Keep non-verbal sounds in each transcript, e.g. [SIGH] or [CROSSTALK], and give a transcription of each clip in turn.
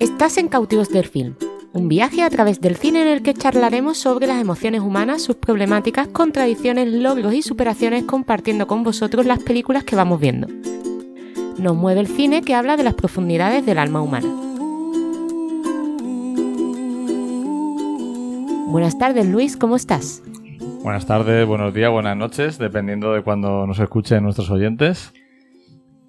Estás en Cautivos del Film, un viaje a través del cine en el que charlaremos sobre las emociones humanas, sus problemáticas, contradicciones, logros y superaciones compartiendo con vosotros las películas que vamos viendo. Nos mueve el cine que habla de las profundidades del alma humana. Buenas tardes Luis, ¿cómo estás? Buenas tardes, buenos días, buenas noches, dependiendo de cuando nos escuchen nuestros oyentes.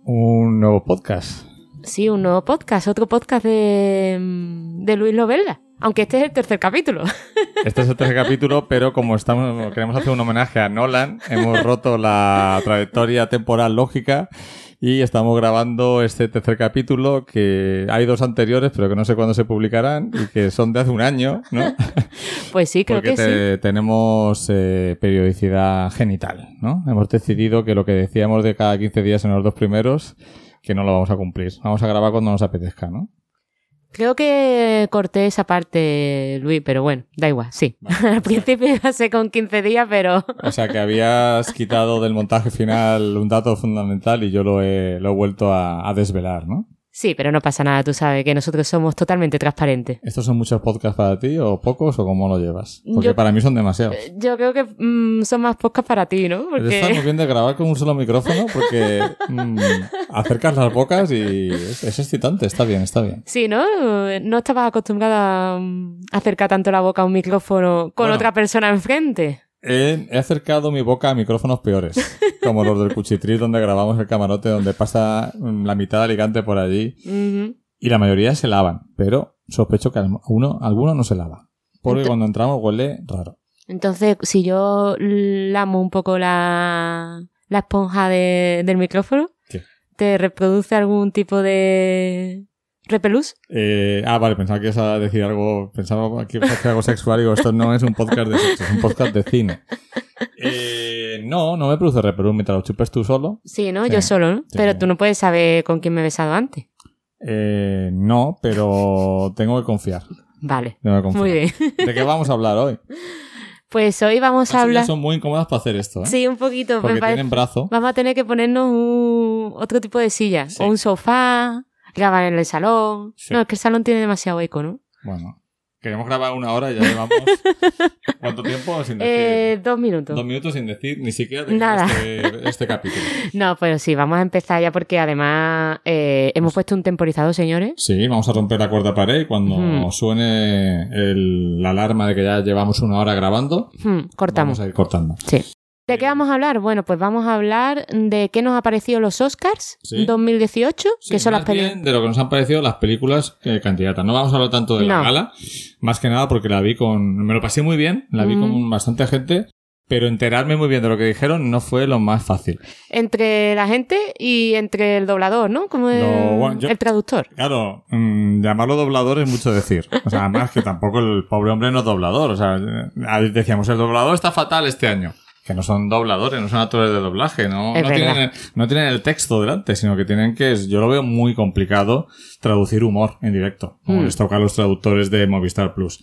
Un nuevo podcast. Sí, un nuevo podcast, otro podcast de, de Luis Lovella. Aunque este es el tercer capítulo. [LAUGHS] Este es el tercer capítulo, pero como estamos, queremos hacer un homenaje a Nolan, hemos roto la trayectoria temporal lógica y estamos grabando este tercer capítulo que hay dos anteriores, pero que no sé cuándo se publicarán y que son de hace un año, ¿no? [LAUGHS] Pues sí, creo Porque que te- sí. tenemos eh, periodicidad genital, ¿no? Hemos decidido que lo que decíamos de cada 15 días en los dos primeros, que no lo vamos a cumplir. Vamos a grabar cuando nos apetezca, ¿no? Creo que corté esa parte, Luis, pero bueno, da igual, sí. [LAUGHS] Al principio iba a ser con 15 días, pero O sea que habías [LAUGHS] quitado del montaje final un dato fundamental y yo lo he, lo he vuelto a, a desvelar, ¿no? Sí, pero no pasa nada, tú sabes que nosotros somos totalmente transparentes. ¿Estos son muchos podcasts para ti o pocos o cómo lo llevas? Porque Yo- para mí son demasiados. Yo creo que mm, son más podcasts para ti, ¿no? Está muy Porque bien de grabar con un solo micrófono porque mm, [LAUGHS] acercas las bocas y es, es excitante, está bien, está bien. sí, ¿no? No estabas acostumbrada a mm, acercar tanto la boca a un micrófono con Bueno. otra persona enfrente. He, he acercado mi boca a micrófonos peores, [LAUGHS] como los del Cuchitril donde grabamos el camarote, donde pasa la mitad de Alicante por allí y la mayoría se lavan, pero sospecho que alguno, alguno no se lava. Porque cuando entramos huele raro. Entonces, si yo lamo un poco la, la esponja de- del micrófono, ¿Qué? ¿te reproduce algún tipo de repelús? Eh, ah, vale, pensaba que ibas a decir algo, pensaba que ibas a decir algo sexual y digo, esto no es un podcast de sexo, es un podcast de cine. Eh, no, no me produce repelús mientras lo chupes tú solo. Sí, ¿no? Sí. Yo solo, ¿no? Sí, Pero tú no puedes saber con quién me he besado antes. Eh, no, pero tengo que confiar. Vale. Tengo que confiar. Muy bien. [LAUGHS] ¿De qué vamos a hablar hoy? Pues hoy vamos a hablar... son muy incómodas para hacer esto, ¿eh? Sí, un poquito. Porque me tienen brazo. Vamos a tener que ponernos un... otro tipo de silla. Sí. O un sofá, grabar en el salón. Sí. No, es que el salón tiene demasiado eco, ¿no? Bueno, queremos grabar una hora y ya llevamos... [LAUGHS] ¿Cuánto tiempo sin decir? Eh, dos minutos. Dos minutos sin decir ni siquiera de Nada. Este, este capítulo. [LAUGHS] No, pero sí, vamos a empezar ya porque además eh, hemos puesto un temporizador, señores. Sí, vamos a romper la cuarta pared y cuando Ujú. suene el- la alarma de que ya llevamos una hora grabando, cortamos. vamos a ir cortando. Sí. ¿De qué vamos a hablar? Bueno, pues vamos a hablar de qué nos ha parecido los Oscars Sí. 2018, Sí, que son las películas. de lo que nos han parecido las películas eh, candidatas. No vamos a hablar tanto de la gala, más que nada porque la vi con... Me lo pasé muy bien, la vi Mm. con bastante gente, pero enterarme muy bien de lo que dijeron no fue lo más fácil. Entre la gente y entre el doblador, ¿no? Como el, No, bueno, yo- el traductor. Claro, mm, llamarlo doblador es mucho decir. O sea, además que tampoco el pobre hombre no es doblador. O sea, decíamos, el doblador está fatal este año. Que no son dobladores, no son actores de doblaje, no, Es no, tienen, no tienen el texto delante, sino que tienen que, yo lo veo muy complicado traducir humor en directo, como Hmm. les toca a los traductores de Movistar Plus.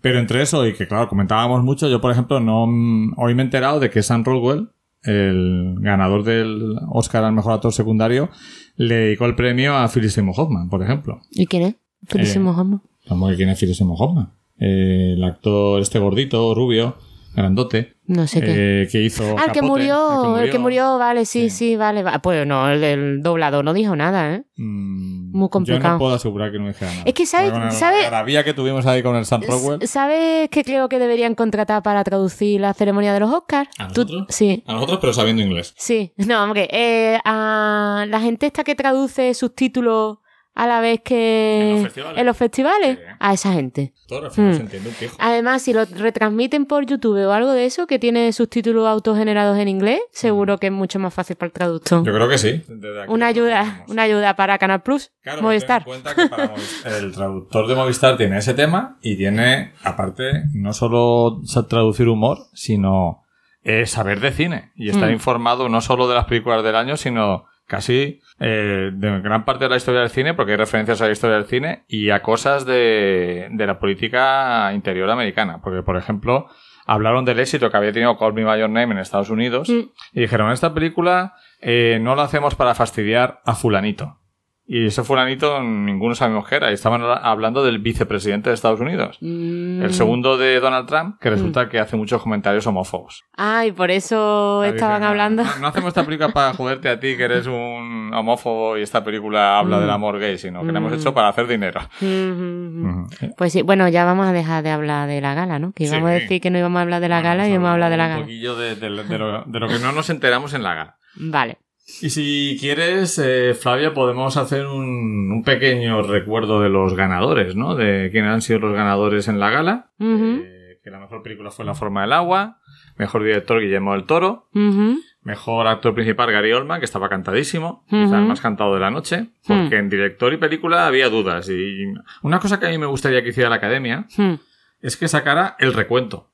Pero entre eso y que, claro, comentábamos mucho, yo, por ejemplo, no, mm, hoy me he enterado de que Sam Rockwell, el ganador del Oscar al mejor actor secundario, le dedicó el premio a Philip Seymour Hoffman, por ejemplo. ¿Y quién es? Felicísimo, Homo. Vamos, ¿quién es Philip Seymour Hoffman? Eh, el actor este gordito, rubio, grandote, No sé qué. eh, que hizo Ah, el que, murió, el que murió, vale, sí, sí, Sí. vale. va- Pues no, el, el doblador no dijo nada, ¿eh? Mm, Muy complicado. Yo no puedo asegurar que no dijera nada. Es que, ¿sabes- la sabe- algarabía que tuvimos ahí con el Sam Rockwell. ¿Sabes qué creo que deberían contratar para traducir la ceremonia de los Oscars? ¿A Tú- nosotros? Sí. A nosotros, pero sabiendo inglés. Sí, [LAUGHS] no, hombre, eh, a la gente esta que traduce subtítulos a la vez que ¿En los festivales? en los festivales, Sí. a esa gente. Todo al final Mm. se entiende un pijo. Además, si lo retransmiten por YouTube o algo de eso, que tiene subtítulos autogenerados en inglés, seguro que es mucho más fácil para el traductor. Yo creo que sí. Una ayuda, una ayuda para Canal Plus, Claro, Movistar. ten en cuenta que para Movistar- [LAUGHS] el traductor de Movistar tiene ese tema y tiene, aparte, no solo traducir humor, sino eh, saber de cine y estar Mm. informado no solo de las películas del año, sino casi eh, de gran parte de la historia del cine, porque hay referencias a la historia del cine y a cosas de, de la política interior americana. Porque, por ejemplo, hablaron del éxito que había tenido Call Me By Your Name en Estados Unidos Mm. y dijeron, esta película eh, no la hacemos para fastidiar a fulanito. Y ese fulanito ninguno sabemos qué era. Y estaban hablando del vicepresidente de Estados Unidos. Mm. El segundo de Donald Trump, que resulta que hace muchos comentarios homófobos. Ah, y por eso estaban dicen, hablando. No, no hacemos esta película para joderte a ti, que eres un homófobo y esta película habla Mm. del amor gay, sino que la hemos Mm. hecho para hacer dinero. Mm. Pues sí, bueno, ya vamos a dejar de hablar de la gala, ¿no? Que Sí. íbamos a decir que no íbamos a hablar de la gala y hemos hablado de la Un gala. poquillo de, de- de lo, de lo que no nos enteramos en la gala. Vale. Y si quieres, eh, Flavia, podemos hacer un, un pequeño recuerdo de los ganadores, ¿no? De quiénes han sido los ganadores en la gala. Eh, que la mejor película fue La forma del agua. Mejor director Guillermo del Toro. Mejor actor principal Gary Oldman, que estaba cantadísimo. Ujú. Quizá el más cantado de la noche. Porque Hmm. en director y película había dudas. Y una cosa que a mí me gustaría que hiciera la academia Hmm. es que sacara el recuento.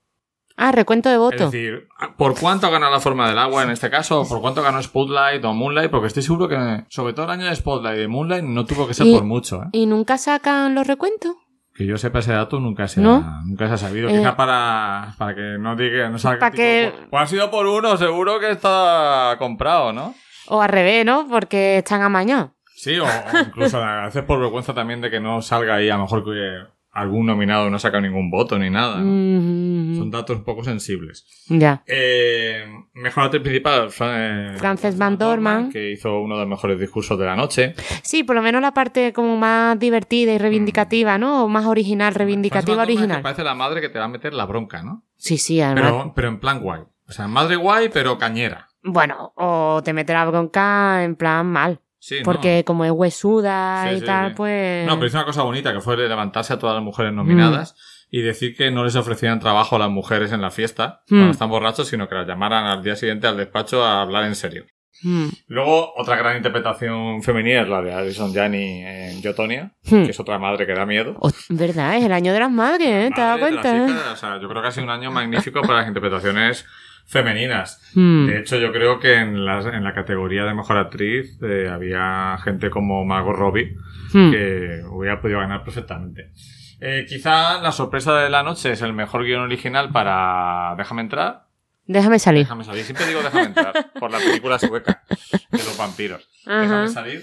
Ah, recuento de Es votos. decir, ¿por cuánto ganó la forma del agua en este caso? ¿O ¿Por cuánto ganó Spotlight o Moonlight? Porque estoy seguro que, sobre todo el año de Spotlight y de Moonlight, no tuvo que ser por mucho. ¿eh? ¿Y nunca sacan los recuentos? Que yo sepa ese dato nunca se, ¿No? ha, nunca se ha sabido. Eh, Quizá para, para que no diga, no salga para que- Pues, pues ha sido por uno, seguro que está comprado, ¿no? O al revés, ¿no? Porque están amañados. Sí, o, o incluso [LAUGHS] a veces por vergüenza también de que no salga ahí, a lo mejor que algún nominado no saca ningún voto ni nada. ¿no? Mm, Son datos un poco sensibles. Ya. Eh, mejor actor principal, eh, Frances Van Dorman. que hizo uno de los mejores discursos de la noche. Sí, por lo menos la parte como más divertida y reivindicativa, ¿no? O más original, reivindicativa, Frances original. parece la madre que te va a meter la bronca, ¿no? Sí, sí, además. Pero, pero en plan guay. O sea, madre guay, pero cañera. Bueno, o te mete la bronca en plan mal. Sí, ¿no? Porque como es huesuda Sí, y sí, tal, pues... No, pero hizo una cosa bonita, que fue levantarse a todas las mujeres nominadas Mm. y decir que no les ofrecían trabajo a las mujeres en la fiesta Mm. cuando están borrachos, sino que las llamaran al día siguiente al despacho a hablar en serio. Mm. Luego, otra gran interpretación femenina es la de Alison Janney en Yotonia, que es otra madre que da miedo. Oh, verdad, es el año de las madres, ¿eh? ¿Te das cuenta? hijas, o sea, yo creo que ha sido un año magnífico para las interpretaciones femeninas. Mm. De hecho, yo creo que en la, en la categoría de mejor actriz eh, había gente como Margot Robbie Mm. que hubiera podido ganar perfectamente. Eh, quizá la sorpresa de la noche es el mejor guion original para Déjame entrar. Déjame salir. Déjame salir. Siempre digo Déjame entrar [LAUGHS] por la película sueca de los vampiros. Ajá. Déjame salir.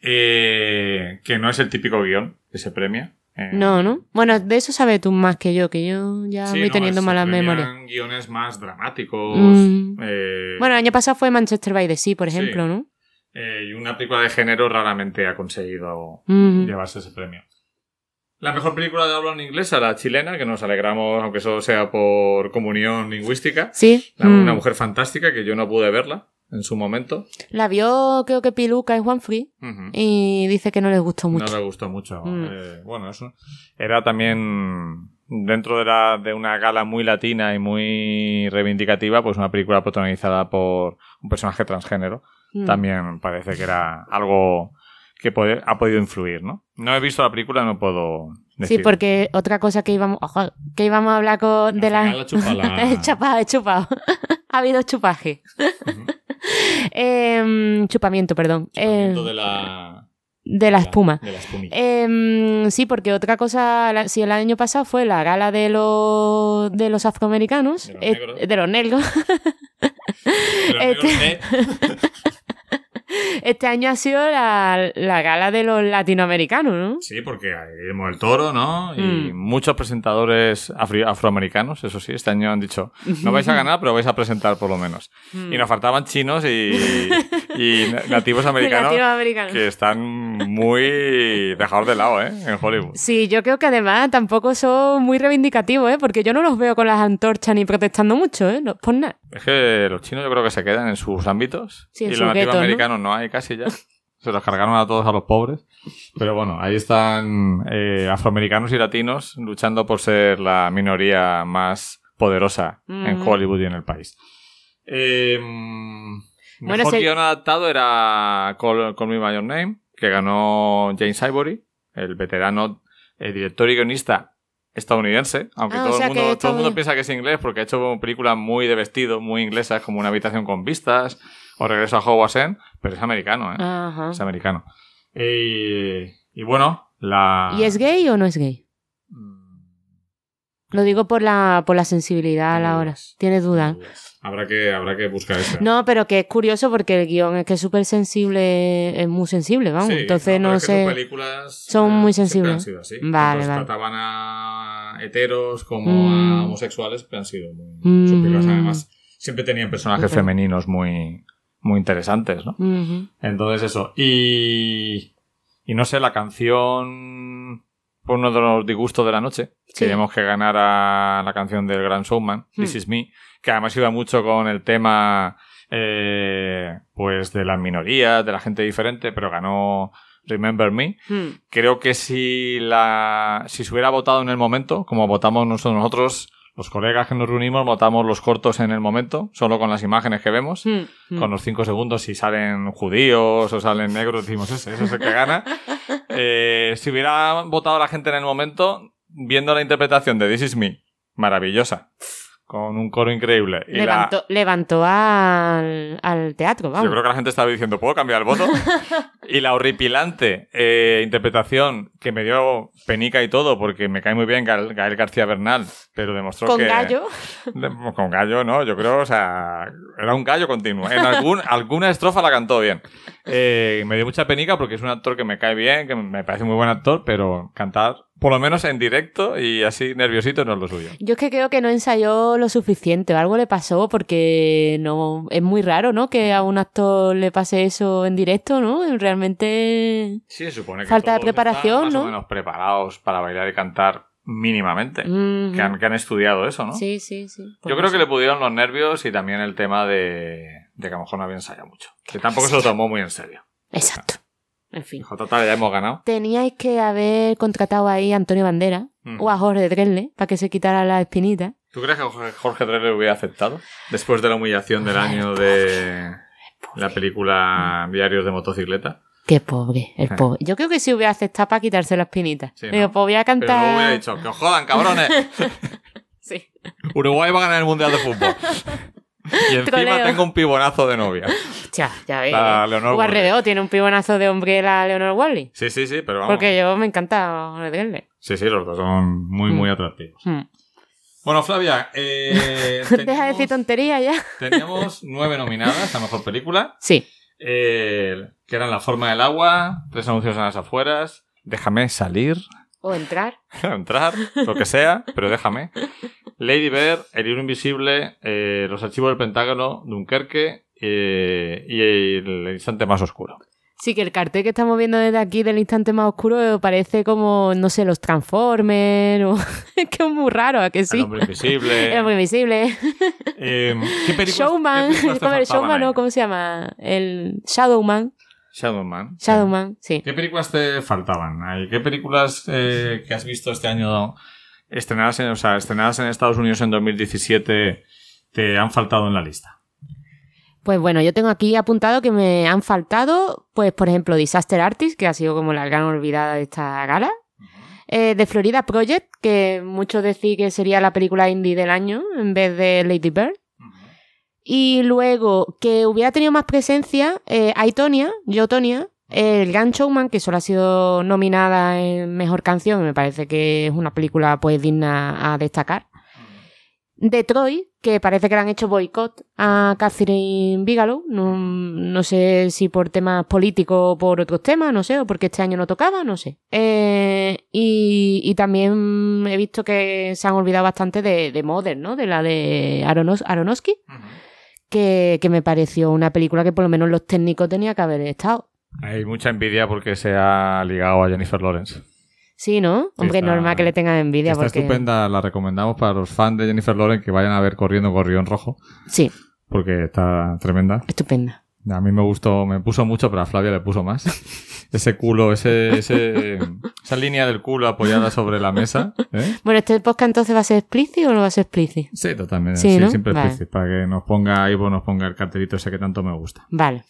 Eh, que no es el típico guion que se premia. Eh, No, ¿no? Bueno, de eso sabes tú más que yo, que yo ya sí, voy no, teniendo malas memorias. guiones más dramáticos. Mm. eh, Bueno, el año pasado fue Manchester by the Sea, por Sí. ejemplo, ¿no? eh, y una película de género raramente ha conseguido Mm. llevarse ese premio. La mejor película de habla inglesa, la chilena, que nos alegramos, aunque eso sea por comunión lingüística. Sí. La- Mm. Una mujer fantástica que yo no pude verla en su momento. La vio, creo que Piluca y Juan Free, y dice que no les gustó mucho. No le gustó mucho. Mm. Eh, bueno, eso era también dentro de, la, de una gala muy latina y muy reivindicativa, pues una película protagonizada por un personaje transgénero. Mm. También parece que era algo que puede- ha podido influir, ¿no? No he visto la película, no puedo decir. Sí, porque otra cosa que íbamos, ojo, que íbamos a hablar con, de la... la chupa [LAUGHS] la- He chupado, he chupado. [LAUGHS] ha habido chupaje. Ujú. [LAUGHS] Em, chupamiento, perdón. Chupamiento Em, de la, de la espuma. De la espumilla. Em, sí, porque otra cosa, si el año pasado fue la gala de los, de los afroamericanos, De los eh, negros. de los negros, Pero [LAUGHS] este- negros, ¿eh? [LAUGHS] este año ha sido la, la gala de los latinoamericanos, ¿no? Sí, porque Guillermo del Toro, ¿no? Y Mm. muchos presentadores afroamericanos, eso sí, este año han dicho, no vais a [LAUGHS] ganar, pero vais a presentar por lo menos. Mm. Y nos faltaban chinos y, [LAUGHS] y nativos americanos Latinoamericanos. que están muy dejados de lado, ¿eh? En Hollywood. Sí, yo creo que además tampoco son muy reivindicativos, ¿eh? Porque yo no los veo con las antorchas ni protestando mucho, ¿eh? No, por nada. Es que los chinos yo creo que se quedan en sus ámbitos Sí, en y los nativos americanos ¿no? Hay casi ya. Se los cargaron a todos a los pobres. Pero bueno, ahí están eh, afroamericanos y latinos luchando por ser la minoría más poderosa en Ujú. Hollywood y en el país. Eh, Bueno, mejor se- guion adaptado era Call, Call Me By Your Name, que ganó James Ivory, el veterano eh, director y guionista estadounidense, aunque Ah, o todo, sea el mundo, todo el mundo piensa que es inglés porque ha hecho películas muy de vestido, muy inglesas, como Una habitación con vistas o Regreso a Hogwarts End, pero es americano, ¿eh? Ajá. Es americano. Y, y bueno, la... ¿Y es gay o no es gay? Mm, Lo digo por la, por la sensibilidad a la hora. ¿Tienes dudas? Habrá que, habrá que buscar eso. No, pero que es curioso porque el guion es que es súper sensible, es muy sensible, vamos. Sí, Entonces no, sé. sus películas son eh, muy sensibles. han sido así. Vale. Trataban a heteros como Mm. a homosexuales, pero han sido muy Mm. Además, siempre tenían personajes femeninos muy, muy interesantes, ¿no? Entonces eso. Y, y no sé, la canción fue uno de los disgustos de la noche. Sí. Queríamos que ganara la canción del Gran Showman, This Hmm. Is Me, que además iba mucho con el tema eh, pues de las minorías, de la gente diferente, pero ganó Remember Me. Hmm. Creo que si la si se hubiera votado en el momento, como votamos nosotros los colegas que nos reunimos, votamos los cortos en el momento, solo con las imágenes que vemos Hmm. Hmm. con los cinco segundos si salen judíos o salen negros, decimos ese, ese es el que gana. [LAUGHS] Eh, si hubiera votado la gente en el momento, viendo la interpretación de This Is Me, maravillosa, con un coro increíble. Y la- Levantó, levantó al, al teatro, vamos. yo creo que la gente estaba diciendo, ¿puedo cambiar el voto? [LAUGHS] y la horripilante eh, interpretación que me dio penica y todo, porque me cae muy bien Gael, Gael García Bernal, pero demostró Con que... gallo. De- Con gallo, ¿no? Yo creo, o sea, era un gallo continuo. En algún, [LAUGHS] alguna estrofa la cantó bien. Eh, me dio mucha penica porque es un actor que me cae bien, que me parece muy buen actor, pero cantar, por lo menos en directo y así nerviosito, no es lo suyo. Yo es que creo que no ensayó lo suficiente o algo le pasó porque no es muy raro, ¿no? Que a un actor le pase eso en directo, ¿no? Realmente Sí, se supone que Falta de preparación, están más ¿no? o menos preparados para bailar y cantar mínimamente. Que, han, que han estudiado eso, ¿no? Sí, sí, sí. Yo creo que le pudieron los nervios y también el tema de, de que a lo mejor no había ensayado mucho. Que tampoco se lo tomó muy en serio. Exacto. En fin. Total, ya hemos ganado. Teníais que haber contratado ahí a Antonio Bandera Mm. o a Jorge Dresle para que se quitara la espinita. ¿Tú crees que Jorge- lo hubiera aceptado? Después de la humillación del año de la película Diarios de motocicleta. Qué pobre, el pobre. Yo creo que sí hubiera aceptado para quitarse la espinita. Sí, ¿no? Digo, pues voy a Pero cantar. luego hubiera dicho, que os jodan, cabrones. [LAUGHS] Sí. Uruguay va a ganar el Mundial de Fútbol. [LAUGHS] [LAUGHS] Y encima Troleo. tengo un pibonazo de novia. Ya, ya ves. La Leonor tiene un pibonazo de hombre la Leonor Wally. Sí, sí, sí, pero vamos. Porque yo me encanta Dresle. Sí, sí, los dos son muy, muy atractivos. Hmm. Bueno, Flavia, eh, [LAUGHS] Deja de decir tontería ya. [LAUGHS] teníamos nueve nominadas a Mejor Película. Sí. eh, que eran La Forma del Agua, Tres Anuncios en las Afueras, Déjame salir, O entrar. entrar, lo que sea, pero déjame. Lady Bird, El libro invisible, eh, Los archivos del Pentágono, Dunkerque eh, y El instante más oscuro. Sí, que el cartel que estamos viendo desde aquí del instante más oscuro parece como, no sé, los Transformers o... [LAUGHS] es que es muy raro, ¿a que El sí? hombre invisible. El hombre invisible. [LAUGHS] Eh, ¿Qué películas? Showman. qué películas te [LAUGHS] ¿Cómo el Showman ahí? o cómo se llama? El Shadowman. Shadowman. Shadowman, sí. ¿Qué películas te faltaban? ¿Qué películas eh, que has visto este año estrenadas en, o sea, estrenadas en Estados Unidos en 2017 te han faltado en la lista? Pues bueno, yo tengo aquí apuntado que me han faltado, pues por ejemplo, Disaster Artist, que ha sido como la gran olvidada de esta gala. Eh, The Florida Project, que muchos decís que sería la película indie del año en vez de Lady Bird. Y luego, que hubiera tenido más presencia, eh, Aitonia, Yo Tonia, el Gran Showman, que solo ha sido nominada en Mejor Canción, me parece que es una película pues digna a destacar. Detroit, que parece que le han hecho boicot a Catherine Bigelow, no, no sé si por temas políticos o por otros temas, no sé, o porque este año no tocaba, no sé. Eh, y, y también he visto que se han olvidado bastante de, de Mother, ¿no? De la de Aronos, Aronofsky que, que me pareció una película que por lo menos los técnicos tenía que haber estado. Hay mucha envidia porque se ha ligado a Jennifer Lawrence. Sí, ¿no? Hombre, está- es normal que le tengan envidia Está porque... estupenda, la recomendamos para los fans de Jennifer Lawrence que vayan a ver Corriendo Gorrión Rojo, Sí, porque está tremenda. estupenda. A mí me gustó, me puso mucho, pero a Flavia le puso más. [LAUGHS] Ese culo, ese, ese, esa línea del culo apoyada sobre la mesa. ¿eh? Bueno, ¿este podcast entonces va a ser explícito o no va a ser explícito? Sí, totalmente. Sí, Sí, ¿no? siempre Vale. explícito, para que nos ponga Ivo, nos ponga el cartelito ese que tanto me gusta. Vale.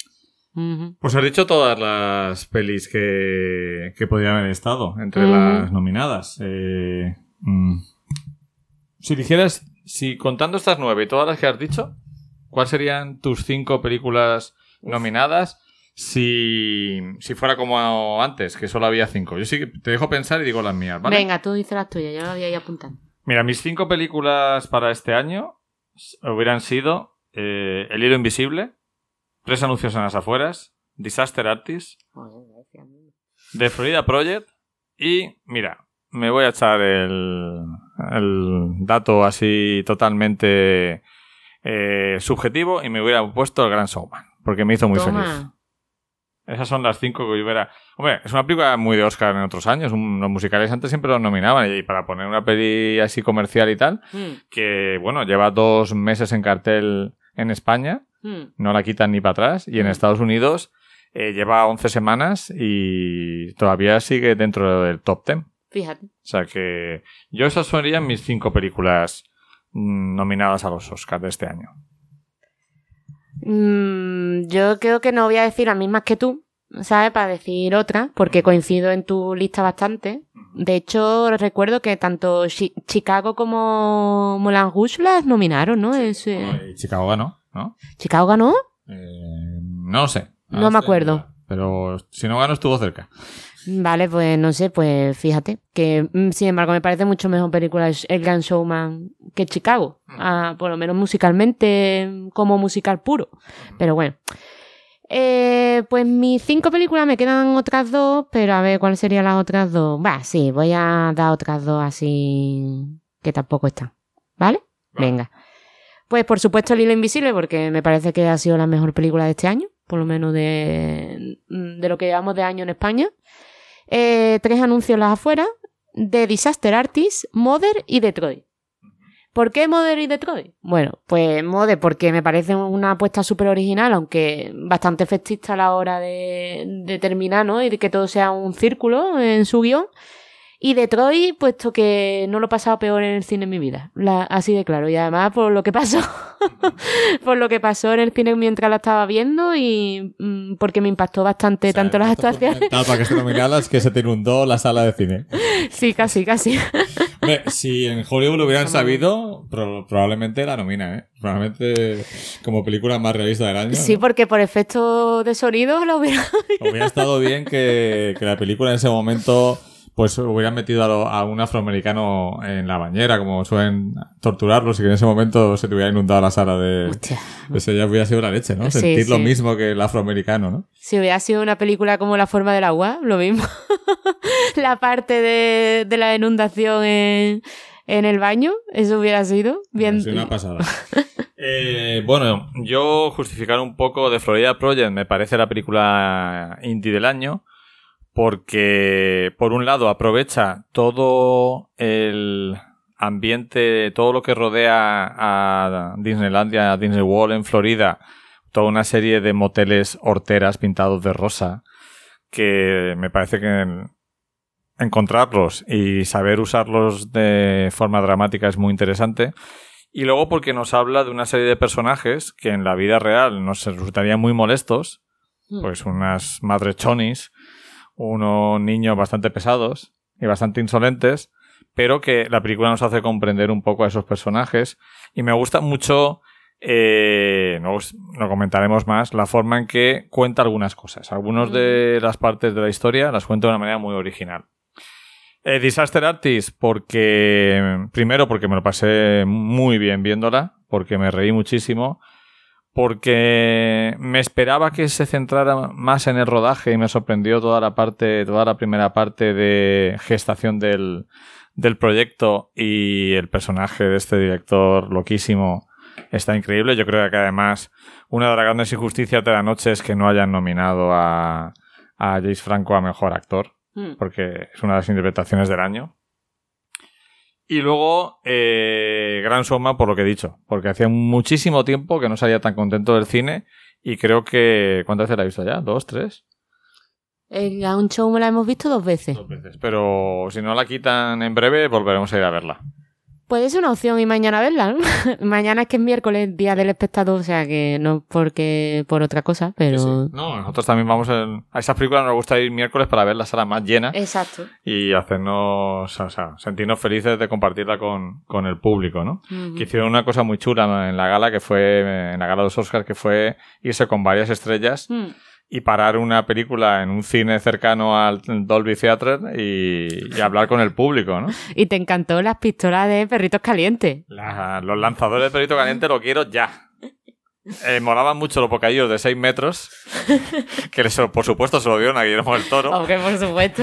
Pues has dicho todas las pelis que, que podían haber estado entre las nominadas. Eh, mm. Si dijeras, si contando estas nueve y todas las que has dicho, ¿cuáles serían tus cinco películas nominadas si, si fuera como antes, que solo había cinco? Yo sí que te dejo pensar y digo las mías, ¿vale? Venga, tú dices las tuyas, yo las voy a ir apuntando. Mira, mis cinco películas para este año hubieran sido eh, El hilo invisible, Tres anuncios en las afueras, Disaster Artist, The Florida Project y, mira, me voy a echar el, el dato así totalmente eh, subjetivo y me hubiera puesto el Gran Showman, porque me hizo muy Toma. feliz. Esas son las cinco que yo hubiera... Hombre, es una película muy de Oscar en otros años. un- los musicales antes siempre los nominaban. Y para poner una peli así comercial y tal, Mm, que, bueno, lleva dos meses en cartel en España, mm. no la quitan ni para atrás. Y en Mm. Estados Unidos eh, lleva 11 semanas y todavía sigue dentro del top 10. Fíjate. O sea que yo esas serían mis cinco películas mm, nominadas a los Oscars de este año. Mm, yo creo que no voy a decir las mismas que tú, ¿sabes? Para decir otra, porque coincido en tu lista bastante. De hecho, recuerdo que tanto Chi- Chicago como Moulin Rouge las nominaron, ¿no? Es, eh, Chicago ganó, ¿no? ¿Chicago ganó? Eh, no lo sé. No me acuerdo. Pero si no ganó, estuvo cerca. Vale, pues no sé, pues fíjate. Que mm, sin embargo me parece mucho mejor película El Gran Showman que Chicago. Ah, por lo menos musicalmente, como musical puro. Pero bueno. Eh, pues mis cinco películas me quedan otras dos, pero a ver cuáles serían las otras dos. Va, sí, voy a dar otras dos así que tampoco están. Vale. Venga. Pues por supuesto El Hilo Invisible, porque me parece que ha sido la mejor película de este año, por lo menos de, de lo que llevamos de año en España. Eh, tres anuncios las afueras, de Disaster Artist, Mother y Detroit. ¿Por qué Mother y Detroit? Bueno, pues Mother porque me parece una apuesta súper original, aunque bastante efectista a la hora de, de terminar, ¿no? Y de que todo sea un círculo en su guion. Y Detroit, puesto que no lo he pasado peor en el cine en mi vida. La- así de claro. Y además por lo que pasó. [LAUGHS] por lo que pasó en el cine mientras la estaba viendo y mm, porque me impactó bastante tanto las actuaciones. Para que se nominaras que se te inundó la sala de cine. Sí, casi, casi. Hombre, si en Hollywood lo hubieran sabido, pro- probablemente la nominan, ¿eh? Probablemente como película más realista del año. Sí, ¿no? porque por efecto de sonido lo hubiera. [LAUGHS] Hubiera estado bien que, que la película en ese momento pues hubieran metido a, lo- a un afroamericano en la bañera, como suelen torturarlos, y que en ese momento se te hubiera inundado la sala de... Hostia. Eso ya hubiera sido la leche, ¿no? Sí, Sentir lo mismo que el afroamericano, ¿no? Si hubiera sido una película como La forma del agua, lo mismo. [LAUGHS] la parte de, de la inundación en, en el baño, eso hubiera sido bien. Es una pasada. [LAUGHS] Eh, bueno, yo justificar un poco de Florida Project me parece la película indie del año porque por un lado aprovecha todo el ambiente, todo lo que rodea a Disneylandia, a Disney World en Florida, toda una serie de moteles horteras pintados de rosa que me parece que en- encontrarlos y saber usarlos de forma dramática es muy interesante. Y luego porque nos habla de una serie de personajes que en la vida real nos resultarían muy molestos, Mm. pues unas madres chonis, unos niños bastante pesados y bastante insolentes, pero que la película nos hace comprender un poco a esos personajes. Y me gusta mucho, eh, no os- lo comentaremos más, la forma en que cuenta algunas cosas. Algunas de las partes de la historia las cuenta de una manera muy original. Eh, Disaster Artist, porque. Primero, porque me lo pasé muy bien viéndola, porque me reí muchísimo, porque me esperaba que se centrara más en el rodaje y me sorprendió toda la parte, toda la primera parte de gestación del, del proyecto y el personaje de este director loquísimo está increíble. Yo creo que además una de las grandes injusticias de la noche es que no hayan nominado a, a James Franco a mejor actor Mm. porque es una de las interpretaciones del año. Y luego, eh, Gran Soma, por lo que he dicho, porque hacía muchísimo tiempo que no salía tan contento del cine y creo que... ¿Cuántas veces la he visto ya? ¿Dos? ¿Tres? El un show me la hemos visto dos veces. Dos veces. Pero si no la quitan en breve, volveremos a ir a verla. Puede ser una opción y mañana verla, ¿no? [LAUGHS] mañana es que es miércoles, día del espectador, o sea que no porque por otra cosa, pero. Sí, sí. No, nosotros también vamos en- a esas películas, nos gusta ir miércoles para ver la sala más llena Exacto. y hacernos, o sea, sentirnos felices de compartirla con, con el público, ¿no? Que hicieron una cosa muy chula en la gala, que fue, en la gala de los Oscars, que fue irse con varias estrellas Mm. Y parar una película en un cine cercano al Dolby Theatre y, y hablar con el público, ¿no? [LAUGHS] Y te encantó las pistolas de perritos calientes. La- los lanzadores de perrito caliente lo quiero ya. Eh, molaban mucho los bocadillos de 6 metros, [LAUGHS] que por supuesto se lo dieron a Guillermo del Toro, Aunque por supuesto.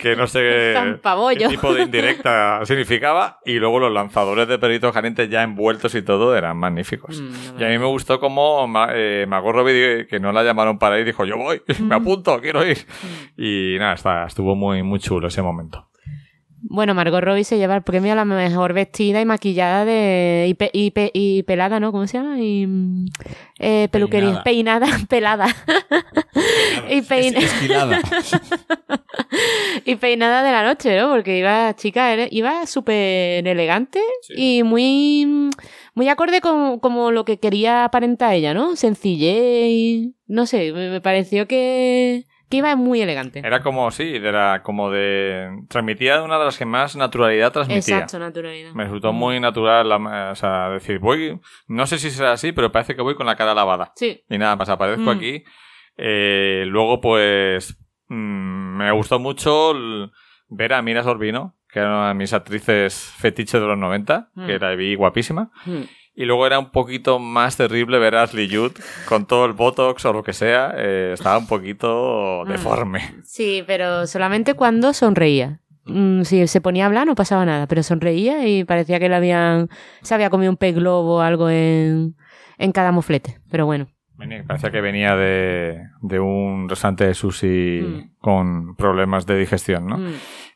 que no sé [LAUGHS] qué, qué tipo de indirecta [LAUGHS] significaba, y luego los lanzadores de perritos calientes ya envueltos y todo eran magníficos. Mm, Y a mí me gustó como Ma- eh, Margot Robbie, que no la llamaron para ir, dijo, yo voy, me apunto, quiero ir. Y nada, está, estuvo muy, muy chulo ese momento. Bueno, Margot Robbie se lleva el premio a la mejor vestida y maquillada de y, pe- y pe- y pelada, ¿no? ¿Cómo se llama? Y mm, eh, peluquería, peinada, [LAUGHS] pelada. y, pein- Es- esquilada. [LAUGHS] y peinada de la noche, ¿no? Porque iba, chica, iba súper elegante Sí. y muy, muy acorde con como lo que quería aparentar ella, ¿no? Sencillez y no sé, me pareció que, que iba muy elegante. Era como, sí, era como de... Transmitía una de las que más naturalidad transmitía. Exacto, naturalidad. Me resultó muy natural, la- o sea, decir, voy, no sé si será así, pero parece que voy con la cara lavada. Sí. Y nada más, aparezco Mm. aquí. Eh, luego, pues, mm, me gustó mucho ver a Mira Sorbino, que era una de mis actrices fetiche de los 90, Mm. que la vi guapísima. Mm. Y luego era un poquito más terrible ver a Ashley Judd con todo el botox o lo que sea. eh, estaba un poquito Mm. deforme. Sí, pero solamente cuando sonreía. Mm, si se ponía a hablar no pasaba nada, pero sonreía y parecía que le habían, se había comido un pez globo o algo en, en cada moflete. Pero bueno. Venía- Parecía que venía de, de un restaurante de sushi Mm. con problemas de digestión, ¿no? Mm.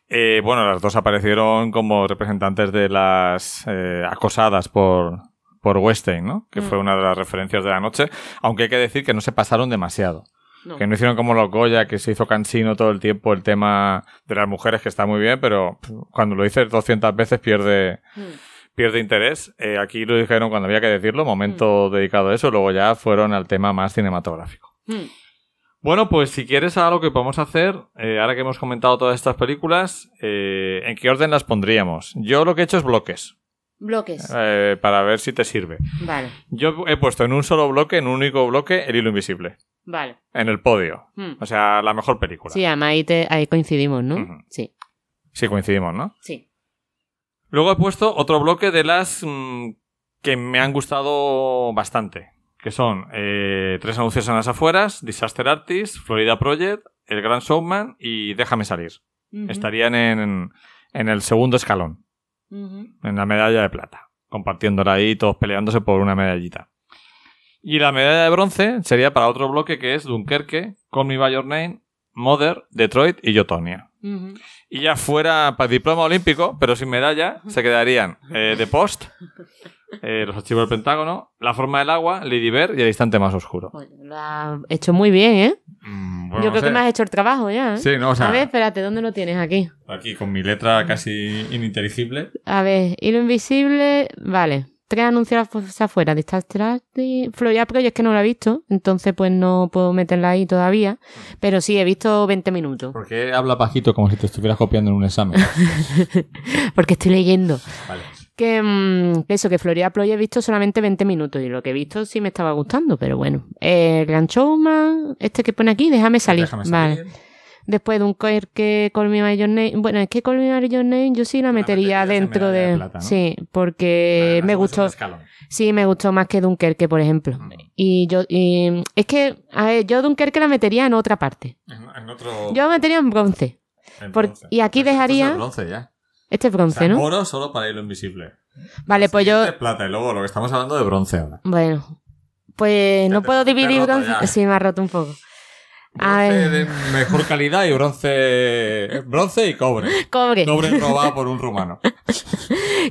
Eh, bueno, las dos aparecieron como representantes de las eh, acosadas por, por Weinstein, ¿no? Que Mm. fue una de las referencias de la noche. Aunque hay que decir que no se pasaron demasiado. No. Que no hicieron como los Goya, que se hizo cansino todo el tiempo el tema de las mujeres, que está muy bien, pero cuando lo dices 200 veces pierde, Mm. pierde interés. Eh, aquí lo dijeron cuando había que decirlo, momento dedicado a eso, luego ya fueron al tema más cinematográfico. Mm. Bueno, pues si quieres ahora lo que podemos hacer, eh, ahora que hemos comentado todas estas películas, eh, ¿en qué orden las pondríamos? Yo lo que he hecho es bloques, Bloques. eh, para ver si te sirve. Vale, Yo he puesto en un solo bloque, en un único bloque, El Hilo Invisible, vale. en el podio. Mm. O sea, la mejor película. Sí, además ahí, te- ahí coincidimos, ¿no? Sí, Sí, coincidimos, ¿no? sí. Luego he puesto otro bloque de las mm, que me han gustado bastante, que son eh, Tres anuncios en las afueras, Disaster Artist, Florida Project, El Gran Showman y Déjame salir. Estarían en, en el segundo escalón, En la medalla de plata, compartiéndola ahí, todos peleándose por una medallita. Y la medalla de bronce sería para otro bloque que es Dunkerque, Call Me By Your Name, Mother, Detroit y Yotonia. Y ya fuera para diploma olímpico, pero sin medalla, se quedarían eh, The Post, eh, Los archivos del Pentágono, La forma del agua, Lady Bird y El instante más oscuro. Oye, lo has hecho muy bien, ¿eh? Mm, bueno, Yo no creo que me has hecho el trabajo ya, ¿eh? Sí, no, o sea, A ver, espérate, ¿dónde lo tienes aquí? aquí con mi letra casi ininteligible. A ver, hilo invisible, vale. Tres anuncios afu- afuera, Disaster Artist, Florida Project es que no lo he visto, entonces pues no puedo meterla ahí todavía, pero sí, he visto 20 minutos, ¿Por qué habla bajito como si te estuvieras copiando en un examen? [LAUGHS] porque estoy leyendo. Vale. Que, mm, que eso, que Florida Project he visto solamente 20 minutos y lo que he visto sí me estaba gustando, pero bueno. Eh, Grand Showman, este que pone aquí, déjame salir. Déjame Vale. Después de un que Call Me By Your Name. Bueno, es que Call Me By Your Name yo sí la metería dentro de. de plata, ¿no? Sí, porque me gustó. Sí, me gustó más que Dunkerque, por ejemplo. Mm. Y yo. Y, es que, a ver, yo Dunkerque la metería en otra parte. En, en otro. Yo la metería en bronce. por- y aquí dejaría- el bronce ya. Este es O bronce, sea, ¿no? oro solo para hilo invisible. Vale, pues yo. Siguiente, plata y luego lo que estamos hablando de bronce ahora. Bueno. Pues no te- puedo dividir bronce. ya. Sí, me ha roto un poco. Bronce de mejor calidad y bronce. Bronce y cobre. Cobre. Cobre [LAUGHS] robado por un rumano.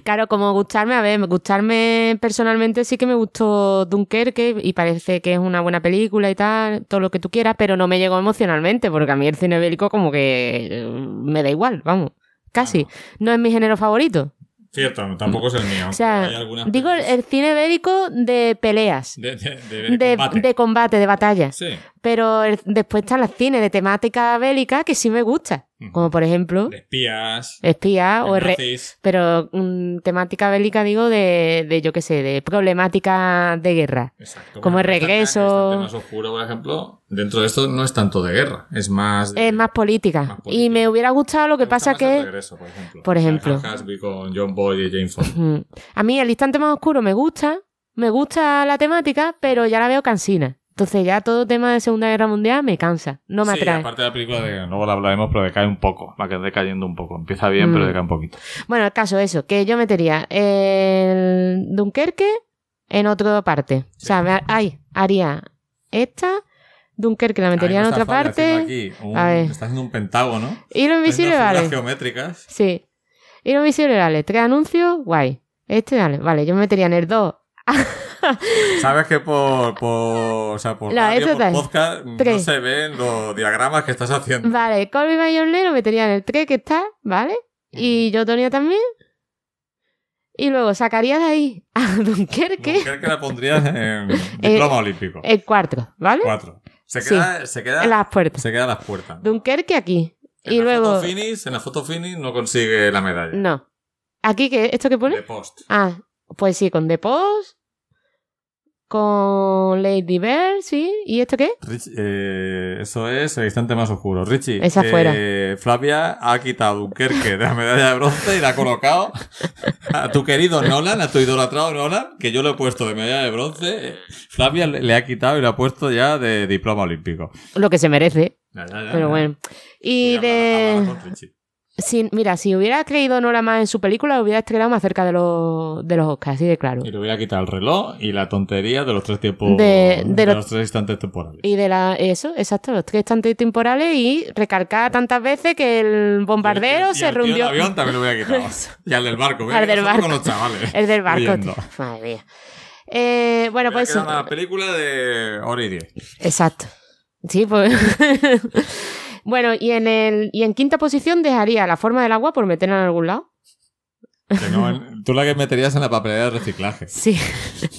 Claro, como gustarme, a ver, gustarme personalmente sí que me gustó Dunkerque y parece que es una buena película y tal, todo lo que tú quieras, pero no me llegó emocionalmente, porque a mí el cine bélico como que eh, me da igual, vamos, casi. No es mi género favorito. Cierto, tampoco es el mío. O sea, digo el cine bélico de peleas, De, de, de de, combate. de combate, de batalla. Sí. Pero el- después están las cines de temática bélica que sí me gusta. Como por ejemplo, De espías. espía o nazis. pero mm, temática bélica digo de, de yo qué sé, de problemática de guerra. Exacto. Como el Bueno, regreso- Este más oscuro, por ejemplo, dentro de esto no es tanto de guerra, es más. de- Es más política. Más política. Y me hubiera gustado lo que me pasa más el que regreso, por ejemplo. por ejemplo. Con John Boyd y Jane mm, a mí el instante más oscuro me gusta, me gusta la temática, pero ya la veo cansina. Entonces ya todo tema de Segunda Guerra Mundial me cansa, no me sí, atrae. aparte de la película, de, luego la hablaremos, pero decae un poco. Va que decayendo un poco. Empieza bien, Mm. pero decae un poquito. Bueno, el caso eso, que yo metería el Dunkerque en otra parte. O sea, me, ay, haría esta, Dunkerque la metería en otra parte. Aquí un- A ver. Está haciendo un pentágono. Y lo invisible vale. geométricas. Sí. Y lo invisible vale. Tres anuncios, guay. Este vale. Vale, yo me metería en el 2. [LAUGHS] Sabes que por, por, o sea, por, No, radio, por podcast no se ven los diagramas que estás haciendo. Vale, Call Me By Your Name lo metería en el 3 que está, ¿vale? Y yo Tonia también. Y luego sacaría de ahí a [LAUGHS] Dunkerque ¿Qué que la pondrías en [LAUGHS] diploma olímpico? el 4, ¿vale? Cuatro. Se Sí. queda, se queda, En las puertas. se queda a las puertas. Dunkerque aquí. En y la luego. foto finish, en la foto finish no consigue la medalla. No. ¿Aquí qué? ¿Esto qué pone? De post. Ah, pues sí, con The Post. Con Lady Bird, sí. ¿Y esto qué? Rich- eh, eso es el instante más oscuro. Richie, Esa fuera. eh, Flavia ha quitado Dunkerque de la medalla de bronce y la ha colocado a tu querido Nolan, a tu idolatrado Nolan, que yo lo he puesto de medalla de bronce. Flavia le le ha quitado y lo ha puesto ya de diploma olímpico. Lo que se merece. Ya, ya, ya, Pero bueno. Y de. Si, mira, si hubiera creído Nora más en su película, hubiera estrenado más cerca de los, de los Oscars, así de claro. Y le voy a quitar el reloj y la tontería de los tres tiempos. De- de los- los tres instantes temporales. Y de la. Eso, exacto, los tres estantes temporales y recargar tantas veces que el bombardero Y el se del rundió. avión también lo voy a quitar. y al del barco. mira Al del barco. Con los chavales. El del barco. Madre mía. Eh, bueno, pues eso. una película de hora y diez. Exacto. Sí, pues. [LAUGHS] bueno, y en el y en quinta posición dejaría la forma del agua por meterla en algún lado. En- tú la que meterías en la papelera de reciclaje. Sí.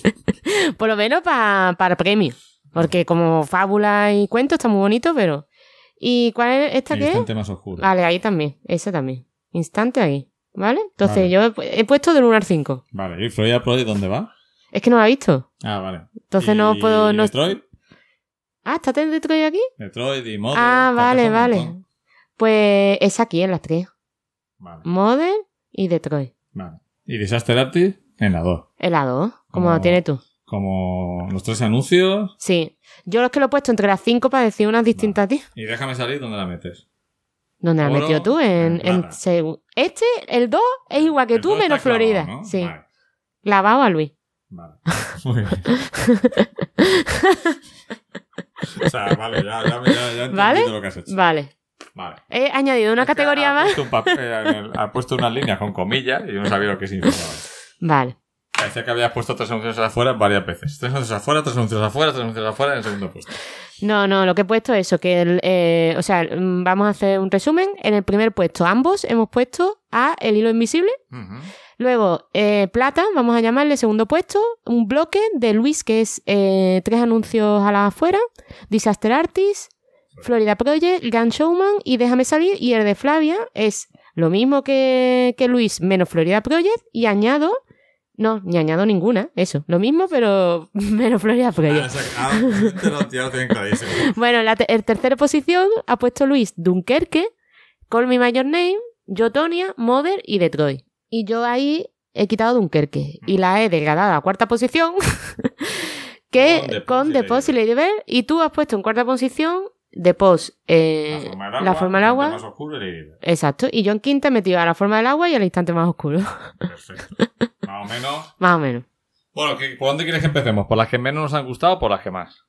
[LAUGHS] por lo menos pa- para premio. Porque como fábula y cuento está muy bonito, pero. ¿Y cuál es esta que instante más oscuro. Vale, ahí también. Esa también. Instante ahí. ¿Vale? Entonces Vale. yo he, he puesto del 1 al 5. Vale, ¿y Florida Project dónde va? Es que no la he visto. Ah, vale. Entonces ¿Y no puedo. No... Detroit? Ah, ¿está en Detroit aquí? Detroit y Mother. ah, vale, vale. Pues es aquí en las tres. Vale, Modern y Detroit. vale. ¿Y Disaster Artist? En la 2. El A2, como Como- lo tienes tú. Como los tres anuncios. Sí. Yo los que lo he puesto entre las cinco para decir unas distintas a ti. Y déjame salir donde la metes. ¿Dónde la metido tú? En, en en Este, el 2, es igual que El tú, menos clavado, Florida. ¿no? Sí. Vale, Lavado a Luis. vale. [LAUGHS] Muy bien. [LAUGHS] o sea, vale, ya, ya, ya, ya ¿Vale? lo que has hecho. Vale. Vale. He añadido una Es categoría ha más. Puesto un papel, el- ha puesto unas líneas con comillas y yo no sabía lo que significaba. Vale. Parecía que habías puesto tres anuncios afuera varias veces. Tres anuncios afuera, tres anuncios afuera, tres anuncios afuera en el segundo puesto. No, no, lo que he puesto es eso, que el, eh, o sea, mm, vamos a hacer un resumen. En el primer puesto, ambos hemos puesto a El Hilo Invisible. Luego, eh, Plata, vamos a llamarle segundo puesto. Un bloque de Luis, que es eh, tres anuncios a la afuera. Disaster Artist, Florida Project, Gun Showman y Déjame salir. Y el de Flavia es lo mismo que, que Luis, menos Florida Project. Y añado. No, ni añado ninguna. Eso, lo mismo, pero [LAUGHS] menos Florida Ah, Project. o sea, ah, [LAUGHS] te lo, ya lo tienen clarísimo. [LAUGHS] Bueno, en la te- tercera posición ha puesto Luis Dunkerque, Call Me Your Name, Yo Tonia, Mother y Detroit. Y yo ahí he quitado Dunkerque y la he degradado a cuarta posición, que Con The Post y. Y tú has puesto en cuarta posición The Post, eh, La forma del agua. Más oscuro y Exacto. Y yo en quinta he metido a la forma del agua y al instante más oscuro. Perfecto. Más o menos. [LAUGHS] más o menos. Bueno, ¿qué- ¿por dónde quieres que empecemos? ¿Por las que menos nos han gustado o por las que más?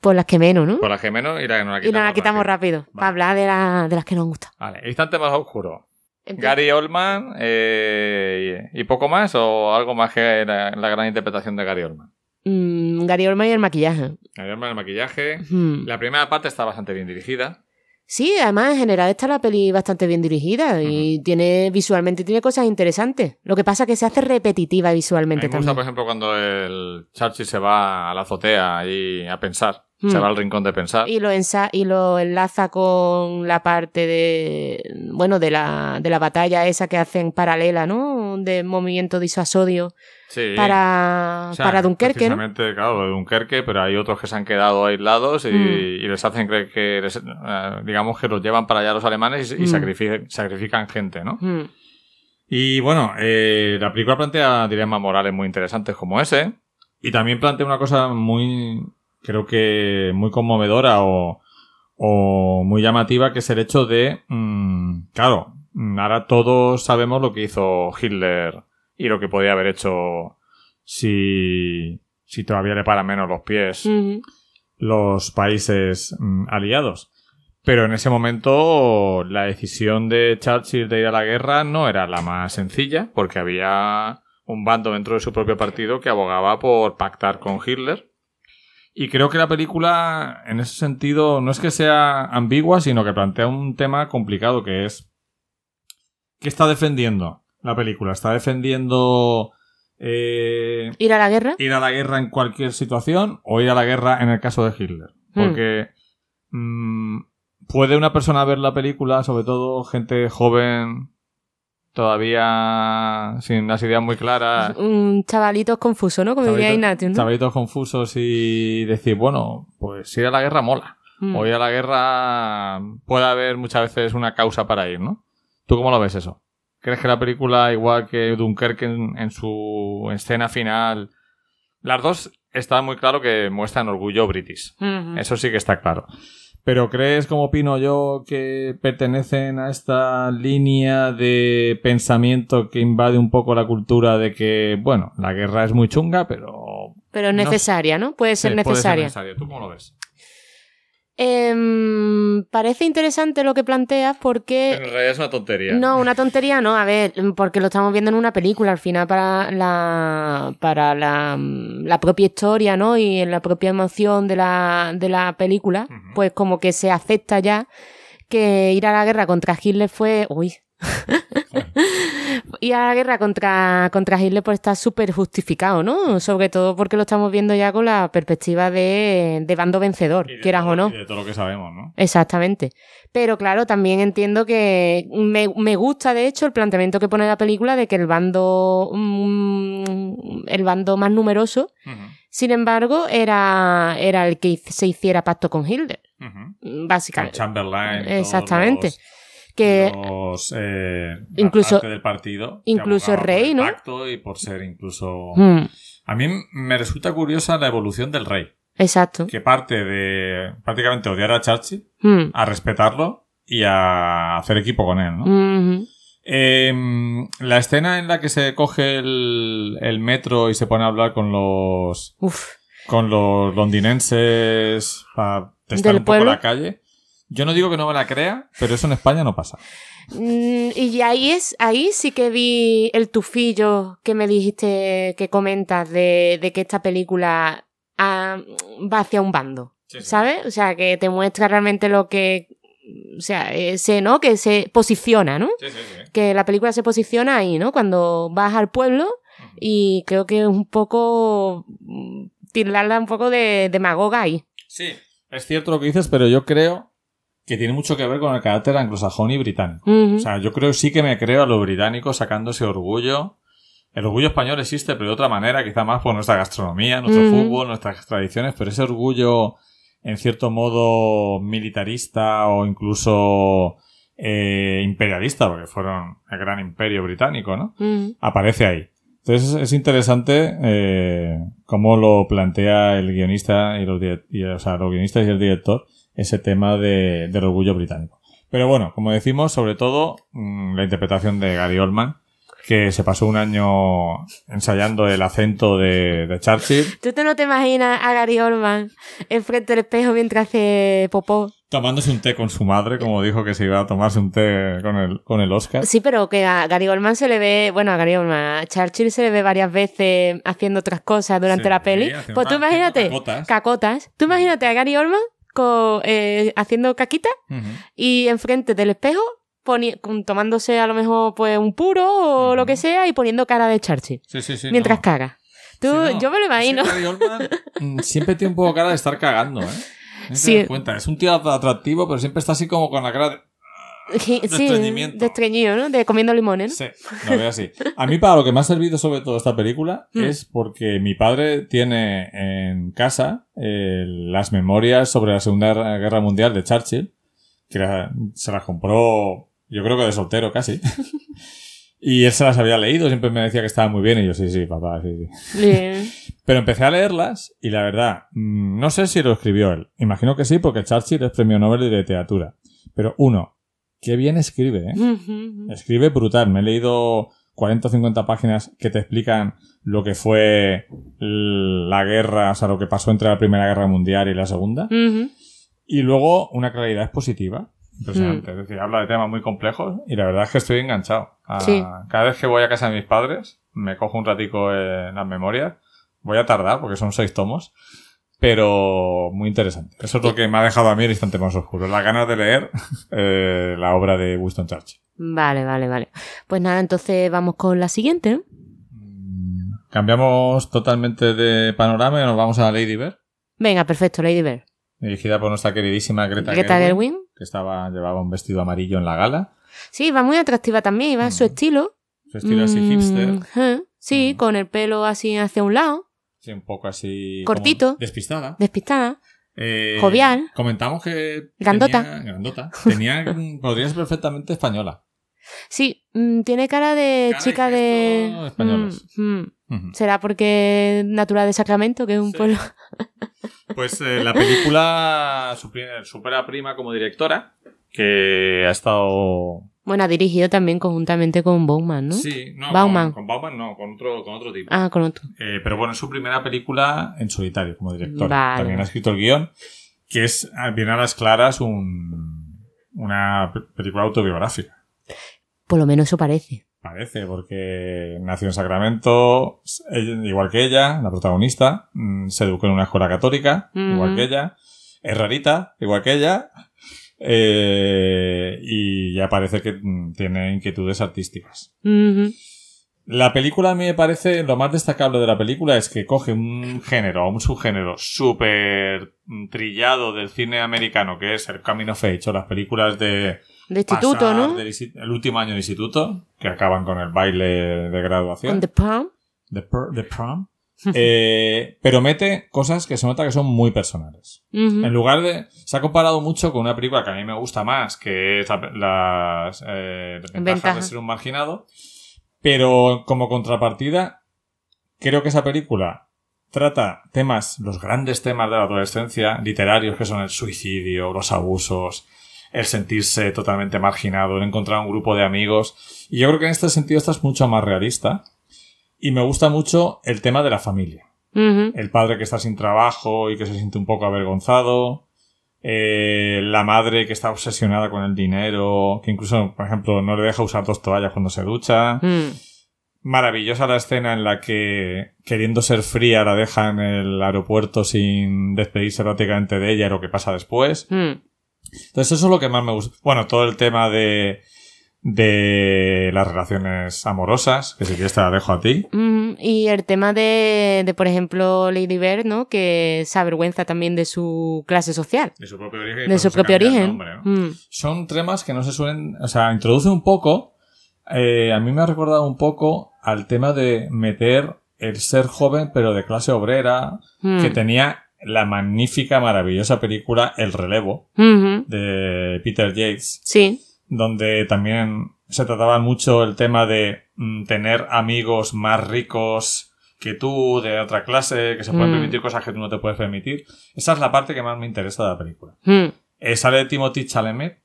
Por las que menos, ¿no? Por las que menos y la que nos la y quitamos. nos la quitamos rápido, Vale. para hablar de, la- de las que nos gustan. Vale, instante más oscuro. Empieza. Gary Oldman eh, y, y poco más o algo más que la, la gran interpretación de Gary Oldman. Mm, Gary Oldman y el maquillaje. Gary Oldman el maquillaje. La primera parte está bastante bien dirigida. Sí, además en general está la peli bastante bien dirigida y tiene visualmente tiene cosas interesantes. Lo que pasa es que se hace repetitiva A mí visualmente me gusta, por ejemplo, cuando el Churchill se va a la azotea ahí a pensar. Se va al rincón de pensar. Y lo, ensa- y lo enlaza con la parte de, bueno, de la, de la batalla esa que hacen paralela, ¿no? De movimiento disuasorio Sí. para, O sea, para Dunkerque, ¿no? Precisamente, claro, de Dunkerque, pero hay otros que se han quedado aislados y, Mm. y les hacen creer que, les- eh, digamos, que los llevan para allá los alemanes y, y Mm. sacrifican, sacrifican gente, ¿no? Mm. Y bueno, eh, la película plantea dilemas morales muy interesantes como ese. Y también plantea una cosa muy, creo que muy conmovedora o, o muy llamativa, que es el hecho de, claro, ahora todos sabemos lo que hizo Hitler y lo que podía haber hecho si, si todavía le paran menos los pies los países mm, aliados. Pero en ese momento la decisión de Churchill de ir a la guerra no era la más sencilla, porque había un bando dentro de su propio partido que abogaba por pactar con Hitler. Y creo que la película, en ese sentido, no es que sea ambigua, sino que plantea un tema complicado que es... ¿Qué está defendiendo la película? ¿Está defendiendo eh, Ir a la guerra. ir a la guerra en cualquier situación o ir a la guerra en el caso de Hitler. Hmm. Porque mm, puede una persona ver la película, sobre todo gente joven, todavía sin las ideas muy claras, [LAUGHS] Un chavalito confuso, ¿no? Como diría chavalitos- Ignatius, ¿no? chavalitos confusos y decir, bueno, pues ir a la guerra mola. Mm. O ir a la guerra puede haber muchas veces una causa para ir, ¿no? ¿Tú cómo lo ves eso? ¿Crees que la película, igual que Dunkerque en, en su escena final, las dos está muy claro que muestran orgullo british? Eso sí que está claro. Pero ¿crees, como opino yo, que pertenecen a esta línea de pensamiento que invade un poco la cultura de que, bueno, la guerra es muy chunga, pero... Pero No necesaria, ¿no? Puede ser Sí, puede necesaria. necesaria. ¿Tú cómo lo ves? Em, parece interesante lo que planteas porque... En realidad es una tontería. No, una tontería no, a ver, porque lo estamos viendo en una película, al final para la para la, la propia historia, ¿no? Y en la propia emoción de la, de la película, pues como que se acepta ya que ir a la guerra contra Hitler fue. Uy. [LAUGHS] ir a la guerra contra, contra Hitler pues está súper justificado, ¿no? Sobre todo porque lo estamos viendo ya con la perspectiva de, de bando vencedor, Y de quieras todo- o no. y de todo lo que sabemos, ¿no? Exactamente. Pero claro, también entiendo que me, me gusta, de hecho, el planteamiento que pone la película de que el bando, mm, el bando más numeroso, sin embargo, era, era el que se hiciera pacto con Hitler, ujú. Con básicamente. Chamberlain. todos Exactamente. los- Que los, eh, Incluso- parte del partido incluso rey, ¿no? pacto y por ser incluso Mm, a mí me resulta curiosa la evolución del rey exacto. que parte de prácticamente odiar a Churchill Mm, a respetarlo y a hacer equipo con él ¿no? Em, la escena en la que se coge el, el metro y se pone a hablar con los Uf. con los londinenses para testar ¿Del un poco pueblo? la calle yo no digo que no me la crea pero eso en España no pasa Mm, y ahí es, ahí sí que vi el tufillo que me dijiste que comentas de, de que esta película ah, va hacia un bando. Sí, sí. ¿Sabes? O sea, que te muestra realmente lo que. O sea, ese, ¿no? Que se posiciona, ¿no? sí, sí, sí. Que la película se posiciona ahí, ¿no? Cuando vas al pueblo y creo que es un poco. mm, tirarla un poco de demagoga ahí. Sí, es cierto lo que dices, pero yo creo que tiene mucho que ver con el carácter anglosajón y británico. O sea, yo creo sí que me creo a los británicos sacando ese orgullo. El orgullo español existe, pero de otra manera, quizá más por nuestra gastronomía, nuestro fútbol, nuestras tradiciones, pero ese orgullo, en cierto modo, militarista o incluso eh, imperialista, porque fueron el gran imperio británico, ¿no? Aparece ahí. Entonces es interesante eh, cómo lo plantea el guionista y los, y, o sea, los guionistas y el director ese tema de, del orgullo británico. Pero bueno, como decimos, sobre todo mm, la interpretación de Gary Oldman, que se pasó un año ensayando el acento de, de Churchill, ¿Tú te no te imaginas a Gary Oldman enfrente del espejo mientras hace popó? tomándose un té con su madre, como dijo que se iba a tomarse un té con el, con el Oscar. Sí, pero que a Gary Oldman se le ve, bueno, a Gary Oldman, a Churchill se le ve varias veces haciendo otras cosas durante Sí, la peli. Pues tú imagínate, cacotas. cacotas. Tú imagínate a Gary Oldman eh, haciendo caquita y enfrente del espejo tomándose a lo mejor pues un puro o lo que sea y poniendo cara de Churchill Sí, sí, sí. mientras no. caga. Tú, no, yo me lo imagino. Mm, siempre tiene un poco cara de estar cagando, ¿eh? No Sí. cuenta. Es un tío atractivo, pero siempre está así como con la cara de... Sí, estreñimiento. de estreñido, ¿no? De comiendo limones. Sí, lo veo así. A mí para lo que me ha servido sobre todo esta película Mm. es porque mi padre tiene en casa eh, las memorias sobre la Segunda Guerra Mundial de Churchill, que la- se las compró yo creo que de soltero casi. [LAUGHS] y él se las había leído, siempre me decía que estaba muy bien y yo sí, sí, papá, sí, sí. Bien. Pero empecé a leerlas y la verdad, mm, no sé si lo escribió él. Imagino que sí, porque Churchill es premio Nobel de literatura. Pero uno, qué bien escribe, ¿eh? Ujú. Escribe brutal. Me he leído 40 o 50 páginas que te explican lo que fue la guerra, o sea, lo que pasó entre la Primera Guerra Mundial y la Segunda. Ujú. Y luego una claridad expositiva. Impresionante. Es decir, habla de temas muy complejos y la verdad es que estoy enganchado. A- Sí. Cada vez que voy a casa de mis padres, me cojo un ratico en las memorias. Voy a tardar porque son seis tomos. Pero muy interesante. Eso es lo que me ha dejado a mí el instante más oscuro. Las ganas de leer [LAUGHS] eh, la obra de Winston Churchill. Vale, vale, vale. Pues nada, entonces vamos con la siguiente, ¿no? Cambiamos totalmente de panorama y nos vamos a Lady Bird, Venga, perfecto, Lady Bird. dirigida por nuestra queridísima Greta, Greta Gerwig. que estaba, llevaba un vestido amarillo en la gala. Sí, va muy atractiva también, va en su Mm. estilo. Su estilo así Mm, hipster. Sí, Mm. con el pelo así hacia un lado, Sí, un poco así. Cortito. Despistada. despistada. Eh, Jovial. Comentamos que. Grandota. Tenía, grandota. Tenía, [LAUGHS] mm, podría ser perfectamente española. Sí, mm, tiene cara de Cara chica de... españoles. Mm, mm. ¿Será porque es natural de Sacramento, que es un Sí. pueblo... [LAUGHS] Pues eh, la película supera prima como directora, que ha estado. Bueno, ha dirigido también conjuntamente con Bowman, ¿no? Sí, no, Bauman. Con, con Bauman no, con otro, con otro tipo. Ah, con otro. Eh, pero bueno, es su primera película en solitario como director. Vale. También ha escrito el guion, que es, bien a las claras, un, una pe- película autobiográfica. Por lo menos eso parece. Parece, porque nació en Sacramento, igual que ella, la protagonista, mm, se educó en una escuela católica, Ujú. igual que ella, es rarita, igual que ella, eh, y ya parece que mm, tiene inquietudes artísticas. La película a mí me parece, lo más destacable de la película es que coge un género, un subgénero súper mm, trillado del cine americano, que es el Coming of Age, o las películas de De instituto, ¿no? del el último año de instituto, que acaban con el baile de graduación, the prom. the, pr- the prom, [LAUGHS] eh, pero mete cosas que se nota que son muy personales. En lugar de. Se ha comparado mucho con una película que a mí me gusta más, que es la- las eh, ventajas de ser un marginado. Pero como contrapartida, creo que esa película trata temas, los grandes temas de la adolescencia, literarios, que son el suicidio, los abusos, el sentirse totalmente marginado, el encontrar un grupo de amigos. Y yo creo que en este sentido esta es mucho más realista. Y me gusta mucho el tema de la familia el padre que está sin trabajo y que se siente un poco avergonzado, eh, la madre que está obsesionada con el dinero, que incluso, por ejemplo, no le deja usar dos toallas cuando se ducha. Mm. Maravillosa la escena en la que, queriendo ser fría, la deja en el aeropuerto sin despedirse prácticamente de ella y lo que pasa después. Mm. Entonces eso es lo que más me gusta. Bueno, todo el tema de, de las relaciones amorosas, que si quieres te la dejo a ti. Ujú. Y el tema de, de, por ejemplo, Lady Bird, ¿no? Que se avergüenza también de su clase social. De su propio origen. De su propio origen. nombre, ¿no? Mm. son temas que no se suelen, o sea, introduce un poco, eh, a mí me ha recordado un poco al tema de meter el ser joven pero de clase obrera, Mm. que tenía la magnífica, maravillosa película El relevo de Peter Yates, Sí. Donde también se trataba mucho el tema de mm, tener amigos más ricos que tú, de otra clase, que se pueden Mm. permitir cosas que tú no te puedes permitir. Esa es la parte que más me interesa de la película. Mm. Eh, sale Timothy Chalamet.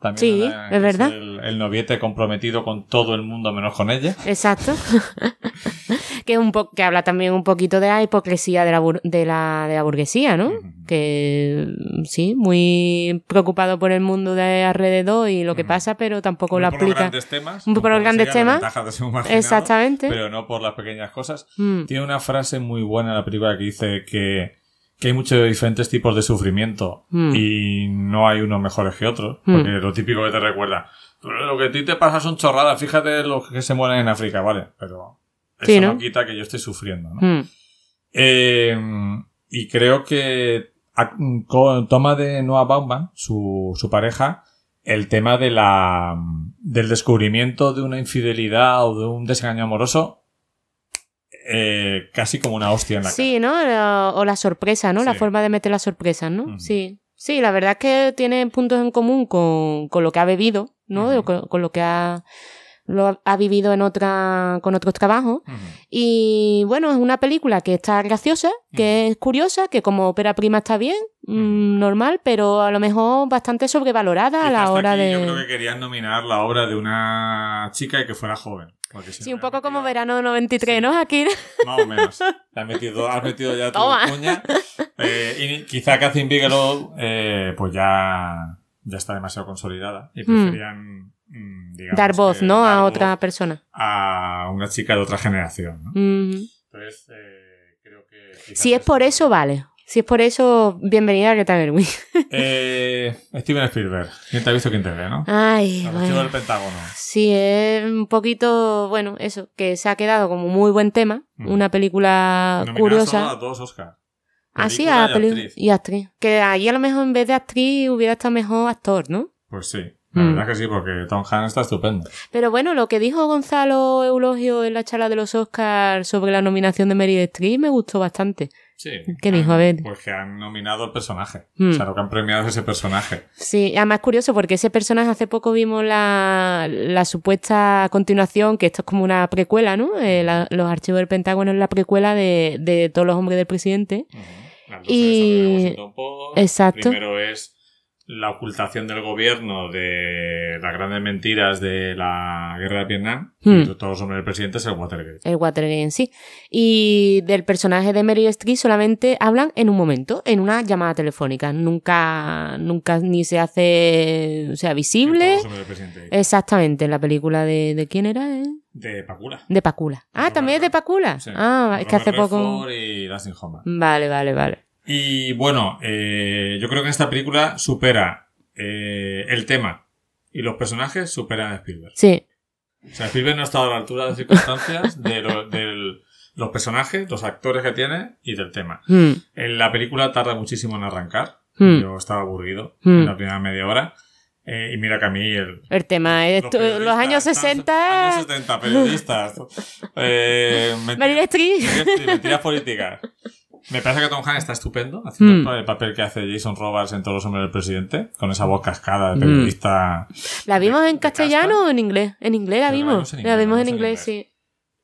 También Sí, era- es verdad. El, el noviete comprometido con todo el mundo menos con ella. Exacto. [LAUGHS] que, un po que habla también un poquito de la hipocresía de la, bur- de la, de la burguesía, ¿no? Que sí, muy preocupado por el mundo de alrededor y lo que pasa, pero tampoco Muy lo por los aplica. grandes temas. Muy por los grandes temas. de Exactamente. Pero no por las pequeñas cosas. Mm. Tiene una frase muy buena en la película que dice que, que hay muchos diferentes tipos de sufrimiento Mm. y no hay unos mejores que otros. Mm. Porque lo típico que te recuerda, "Pero lo que a ti te pasa son chorradas, fíjate los que se mueren en África, vale, pero eso Sí, no ¿no? quita que yo estoy sufriendo, ¿no? Mm. Eh, y creo que a- co- toma de Noah Baumbach, su, su pareja, el tema de la, del descubrimiento de una infidelidad o de un desengaño amoroso eh, casi como una hostia en la Sí, ¿no? La- O la sorpresa, ¿no? La Sí. forma de meter las sorpresas, ¿no? Sí. Sí, la verdad es que tiene puntos en común con, con lo que ha bebido, ¿no? Con, con lo que ha, lo ha- vivido en otra, con otros trabajos. Y bueno, es una película que está graciosa, que es curiosa, que como ópera prima está bien, mm, normal, pero a lo mejor bastante sobrevalorada a la hora aquí de... Yo creo que querían nominar la obra de una chica y que fuera joven. Sí, no un poco como verano 93, Sí. ¿no? Aquí. [LAUGHS] Más o menos. Has metido, has metido ya tu cuña. Eh, y quizá Catherine Bigelow, eh, pues ya, ya está demasiado consolidada. Y preferían, mm, digamos, Dar voz, ¿no? dar A voz otra persona. A una chica de otra generación, ¿no? Mm. Entonces, eh, creo que. Si es por eso, vale. Si es por eso, bienvenida a Greta Gerwig. [LAUGHS] Eh, Steven Spielberg. ¿Quién te ha visto, quién te ve, no? Ay, El bueno. del Pentágono. Sí, es un poquito, bueno, eso, que se ha quedado como muy buen tema. Mm. Una película Nominada curiosa. solo a dos Oscars. Así Película a y actriz. y actriz. Que ahí a lo mejor en vez de actriz hubiera estado mejor actor, ¿no? Pues sí. La Mm. verdad que sí, porque Tom Hanks está estupendo. Pero bueno, lo que dijo Gonzalo Eulogio en la charla de los Oscars sobre la nominación de Meryl Streep me gustó bastante. Sí. ¿Qué dijo? A ver. Pues que han nominado el personaje. Mm. O sea, lo que han premiado es ese personaje. Sí, además es curioso porque ese personaje hace poco vimos la, la supuesta continuación, que esto es como una precuela, ¿no? Eh, la- los archivos del Pentágono es la precuela de, de todos los hombres del presidente. Las Y- sobre Washington Post. Exacto. Primero es la ocultación del gobierno de las grandes mentiras de la guerra de Vietnam. Hmm. Hombres del presidente es el Watergate. El Watergate en sí. Y del personaje de Meryl Streep solamente hablan en un momento, en una llamada telefónica. Nunca, nunca ni se hace, o sea, visible. todos los hombres del presidente. Exactamente, en la película de, ¿de quién era? eh? De Pacula. De Pacula. Ah, Robert también es de Redford. Pacula. Sí. Ah, es que hace Robert poco. Redford y Dustin Hoffman. Vale, vale, vale. Y bueno, eh, yo creo que esta película supera eh, el tema y los personajes superan a Spielberg. Sí, O sea, Spielberg no ha estado a la altura de las circunstancias de lo- los personajes, los actores que tiene y del tema. En la película tarda muchísimo en arrancar. Hmm. Yo estaba aburrido Hmm. en la primera media hora. Eh, y mira que a mí el, el tema es los, los, años están- 60. Años 70, periodistas. [LAUGHS] eh, mentiras- Meryl Streep. mentiras- mentiras políticas. Me parece que Tom Hanks está estupendo haciendo Hmm. el papel que hace Jason Robards en Todos los hombres del presidente, con esa voz cascada de Hmm. periodista. ¿La vimos de- en de castellano casta. o en inglés? En inglés la vimos. La vimos en inglés, sí.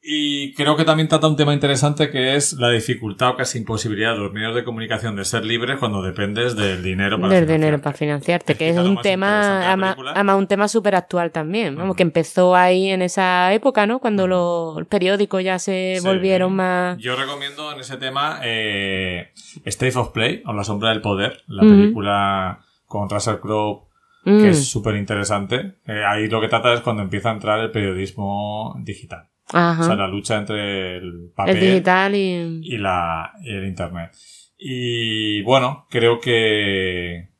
Y creo que también trata un tema interesante que es la dificultad o casi imposibilidad de los medios de comunicación de ser libres cuando dependes del dinero para Del financiarte. dinero para financiarte, que es un tema, película. además un tema súper actual también, vamos, que empezó ahí en esa época, ¿no? Cuando los periódicos ya se Sí. volvieron más... Yo recomiendo en ese tema eh, State of Play o La Sombra del Poder, la película con Russell Crowe que Mm, es súper interesante. Eh, ahí lo que trata es cuando empieza a entrar el periodismo digital. Ajá. O sea, la lucha entre el papel el digital y... y, la, y el internet. Y bueno, creo que,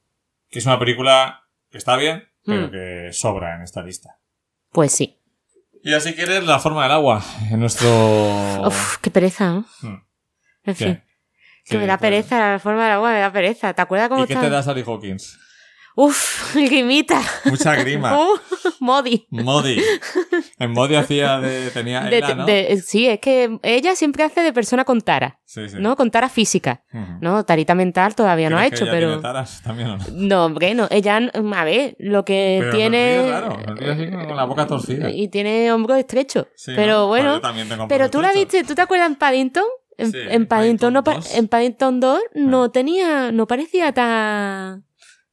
que es una película que está bien, pero Mm. que sobra en esta lista. Pues sí. Y así quieres la forma del agua en nuestro... Uf, qué pereza, ¿no? Hmm. En ¿Qué? fin. Que me da pereza, la forma del agua me da pereza. ¿Te acuerdas cómo ¿Y qué te da Sally Hawkins? Uf, [LAUGHS] el que imita. Mucha grima. [LAUGHS] Uh, Modi. Modi. En Modi hacía de... Tenía De- Ela, ¿no? de- sí, es que ella siempre hace de persona con tara, Sí, sí. ¿no? Con tara física. ¿no? Tarita mental todavía no ha ¿Crees que hecho, ella pero... tiene taras también o no? No, hombre, no. Ella, a ver, lo que Pero tiene... sonríe raro, sonríe así con la boca torcida. Y tiene hombros estrechos. Sí, pero ¿no? Bueno... yo también tengo Pero hombros tú la viste, ¿tú te acuerdas en Paddington? En, Sí, en Paddington, no, pa- Paddington 2. en Paddington 2 no tenía, no parecía tan,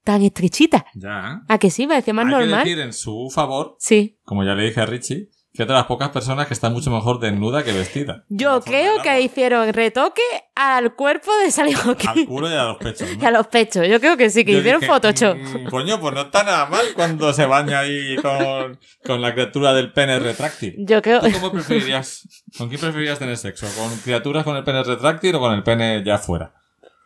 tan estrechita. Ya. ¿A que sí? Parecía más Hay normal. que decir en su favor, Sí. como ya le dije a Richie, que es de las pocas personas que está mucho mejor desnuda que vestida. Yo creo que hicieron retoque al cuerpo de Sally Al Hawkins culo y a los pechos. ¿no? [LAUGHS] y a los pechos. Yo creo que sí, que Yo hicieron dije, Photoshop. "Mm, coño, pues no está nada mal cuando se baña ahí con, con la criatura del pene retráctil. Yo creo... ¿Tú cómo preferirías? ¿Con quién preferirías tener sexo? ¿Con criaturas con el pene retráctil o con el pene ya fuera?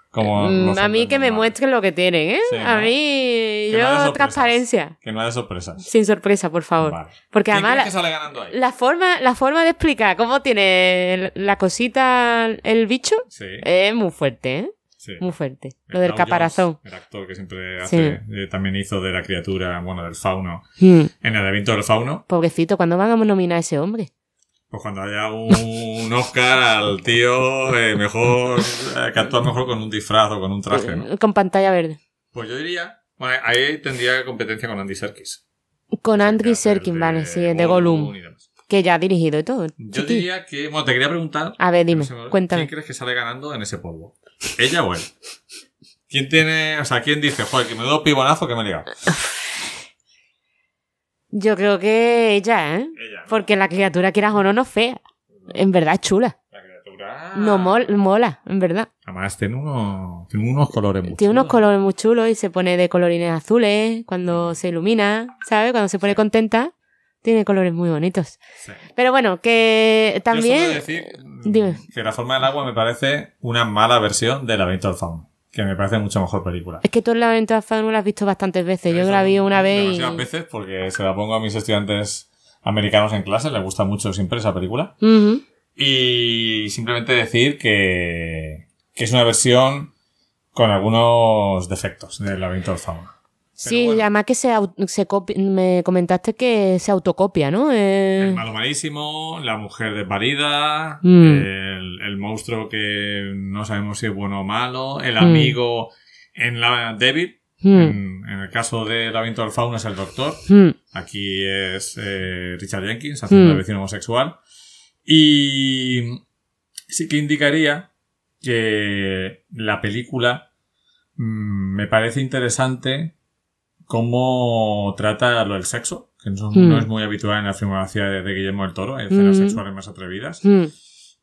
Como Mm, a mí que me muestren lo que tienen, ¿eh? Sí, A ¿no? mí, Que yo, transparencia. Que no haya sorpresas. Sin sorpresa, por favor. Vale. Porque ¿Quién además crees la, que sale ganando ahí? la forma, la forma de explicar cómo tiene la cosita el bicho Sí, es muy fuerte, ¿eh? sí. Muy fuerte. El Lo del Dow caparazón. Jones, el actor que siempre hace, eh, también hizo de la criatura, bueno, del fauno, Hmm. en el evento del fauno. Pobrecito, ¿cuándo van a nominar a ese hombre? Pues cuando haya un Oscar al tío, eh, mejor, eh, que actúa mejor con un disfraz o con un traje, ¿no? Con pantalla verde. Pues yo diría, bueno, ahí tendría competencia con Andy Serkis. Con el Serkin, vale, sí, de Gollum. Que ya ha dirigido y todo. Yo chiqui. diría que, bueno, te quería preguntar, A ver, dime, cuéntame. ¿quién crees que sale ganando en ese polvo? ¿Ella o él? ¿Quién tiene, o sea, quién dice, joder, que me doy pibonazo que me he ligado? [LAUGHS] Yo creo que ella, ¿eh? Ella. ¿no? Porque la criatura, quieras o no, no es fea. En verdad es chula. La criatura. No mol- mola, en verdad. Además, tiene unos, tiene unos colores muy Tiene unos colores muy chulos y se pone de colorines azules cuando se ilumina, ¿sabes? Cuando se pone contenta, tiene colores muy bonitos. Sí. Pero bueno, que Yo también... solo decir Dime. que La forma del agua me parece una mala versión de Laberinto del Fauno, que me parece mucho mejor película. Es que tú el laberinto de Fauno lo has visto bastantes veces. Yo la vi una vez y... Demasiadas veces porque se la pongo a mis estudiantes americanos en clase, les gusta mucho siempre esa película. Y simplemente decir que, que es una versión con algunos defectos del laberinto del fauno. Sí, bueno. además que se, se me comentaste que se autocopia, ¿no? Eh, El malo malísimo, la mujer desvalida, Mm. el, el monstruo que no sabemos si es bueno o malo, el Mm. amigo en la débil. hmm, En, en el caso de laberinto del fauno es el doctor. hmm. Aquí es eh, Richard Jenkins haciendo Mm. de vecino homosexual. Y sí que indicaría que la película mm, me parece interesante cómo trata lo del sexo, que no, Mm. no es muy habitual en la filmografía de, de Guillermo del Toro, hay escenas Mm. sexuales más atrevidas. Hmm,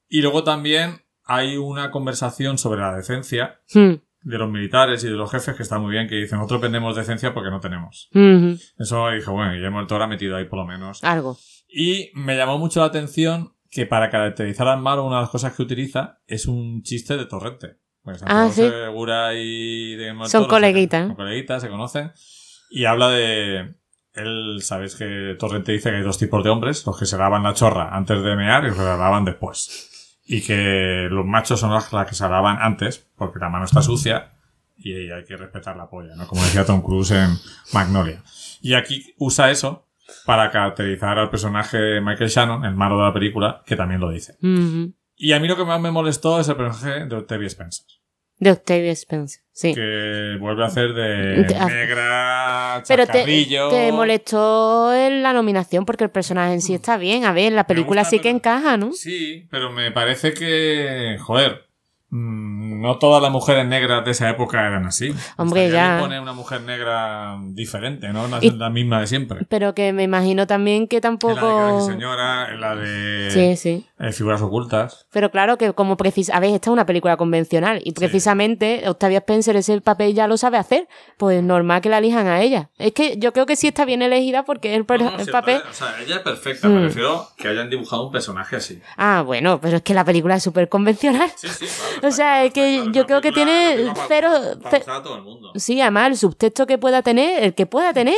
Y luego también hay una conversación sobre la decencia hmm, de los militares y de los jefes que está muy bien, que dicen, nosotros vendemos decencia porque no tenemos. ujú. Eso dije, bueno, Guillermo del Toro ha metido ahí por lo menos. Algo. Y me llamó mucho la atención que para caracterizar al malo una de las cosas que utiliza es un chiste de torrente. Pues Ah, sí. Segura y de Son coleguitas, ¿eh? Son coleguitas, se conocen. Y habla de... Él, sabes que Torrente dice que hay dos tipos de hombres, los que se lavan la chorra antes de mear y los que la lavan después. Y que los machos son los que se lavan antes, porque la mano está sucia y hay que respetar la polla, ¿no? Como decía Tom Cruise en Magnolia. Y aquí usa eso para caracterizar al personaje de Michael Shannon, el malo de la película, que también lo dice. Y a mí lo que más me molestó es el personaje de Octavia Spencer, De Octavia Spencer, sí. que vuelve a hacer de negra, Pero te, te molestó en la nominación porque el personaje en sí está bien. A ver, la película gusta, sí que pero- encaja, ¿no? Sí, pero me parece que, joder, no todas las mujeres negras de esa época eran así. Hombre, Estaría ya. poner una mujer negra diferente, ¿no? Y- es la misma de siempre. Pero que me imagino también que En la de tampoco... Señora, en la de Sí, sí. eh, Figuras Ocultas. Pero claro que como precisa... A ver, esta es una película convencional y precisamente Octavia Spencer ese papel ya lo sabe hacer. Pues normal que la elijan a ella. Es que yo creo que sí está bien elegida porque el, per- No, no, el sí, papel... O sea, ella es perfecta, Mm. me refiero que hayan dibujado un personaje así. Ah, bueno, pero es que la película es súper convencional. Sí, sí, claro. [LAUGHS] O sea, es que yo creo que tiene cero- para ce- gustar a todo el mundo. Sí, además el subtexto que pueda tener, el que pueda tener,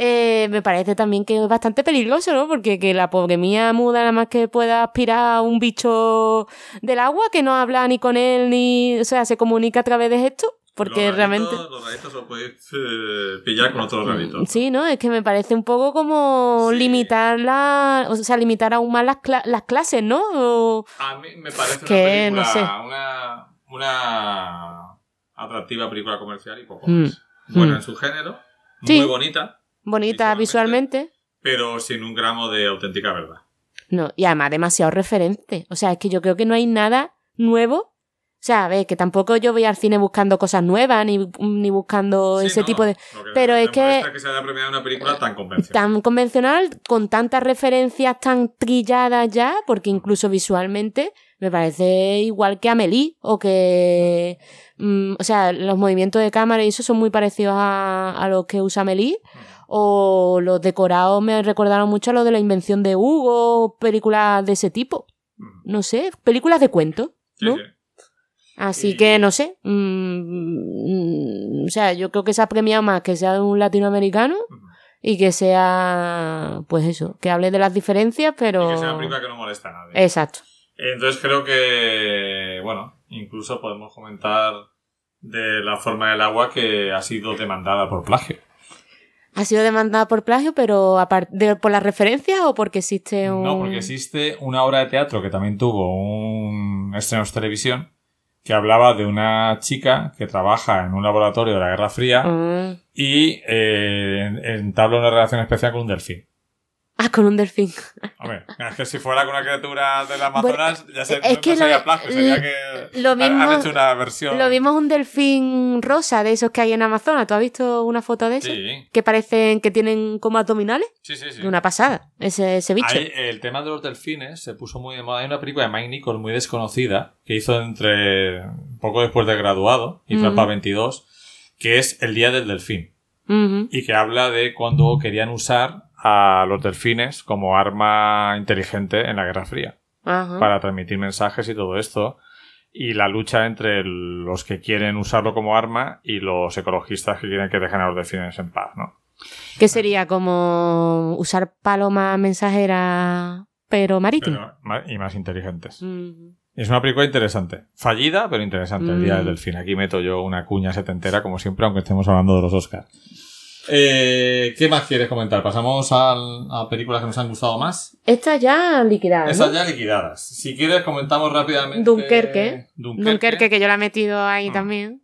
eh, me parece también que es bastante peligroso, ¿no? Porque que la pobre mía muda nada más que pueda aspirar a un bicho del agua que no habla ni con él ni, o sea, se comunica a través de esto, porque Los realmente... raritos- Los raritos los podéis eh, pillar con otros raritos. Sí, ¿no? Es que me parece un poco como Sí. limitar la, o sea, limitar aún más las, cla- las clases, ¿no? O- A mí me parece Que, una no película, sé. una, una atractiva película comercial y poco Mm. más. Buena Mm. en su género, Sí. muy bonita, bonita Visualmente. visualmente. pero sin un gramo de auténtica verdad. No, y además demasiado referente. O sea, es que yo creo que no hay nada nuevo. O sea, a ver, que tampoco yo voy al cine buscando cosas nuevas, ni, ni buscando Sí, ese no, tipo de... pero es que- que se haya premiado una película tan convencional. tan convencional, con tantas referencias tan trilladas ya, porque incluso visualmente me parece igual que Amelie, o que... mm, o sea, los movimientos de cámara y eso son muy parecidos a, a los que usa Amelie, o los decorados me recordaron mucho a lo de la invención de Hugo, películas de ese tipo. Mm. No sé, películas de cuento, Sí, ¿no? sí. Así Y- que no sé. mm, mm, o sea, yo creo que se ha premiado más que sea de un latinoamericano y que sea, pues eso, que hable de las diferencias, pero. Y que sea una película que no molesta a nadie. Exacto. Entonces creo que, bueno, incluso podemos comentar de la forma del agua que ha sido demandada por plagio. Ha sido demandada por plagio, pero de- por las referencias o porque existe un. No, porque existe una obra de teatro que también tuvo un estreno de televisión que hablaba de una chica que trabaja en un laboratorio de la Guerra Fría Ah. y eh, entabla una relación especial con un delfín. Ah, con un delfín. Hombre, es que si fuera con una criatura del Amazonas, ya se, es no, que no sería lo- plagio, sería que lo mismo- han hecho una versión... Lo mismo es un delfín rosa de esos que hay en Amazonas. ¿Tú has visto una foto de eso? Sí, Que parecen que tienen como abdominales. sí, sí. sí. Una pasada, ese, ese bicho. El tema de los delfines se puso muy de moda. Hay una película de Mike Nichols muy desconocida que hizo entre poco después de graduado, hizo Ujú. el PA 22, que es El Día del Delfín y que habla de cuando querían usar a los delfines como arma inteligente en la Guerra Fría Ajá. para transmitir mensajes y todo esto y la lucha entre los que quieren usarlo como arma y los ecologistas que quieren que dejen a los delfines en paz, ¿no? ¿Qué sería como usar paloma mensajera pero marítima? Pero y más inteligentes. Ujú. Es una película interesante. Fallida, pero interesante. El Día Mm. del Delfín. Aquí meto yo una cuña setentera, como siempre, aunque estemos hablando de los Oscars. Eh, ¿Qué más quieres comentar? ¿Pasamos al- a películas que nos han gustado más? Esta ya liquidada. ¿no? Esas ya liquidadas. Si quieres, comentamos rápidamente. Dunkerque. Dunkerque. Dunkerque, que yo la he metido ahí Ah. también.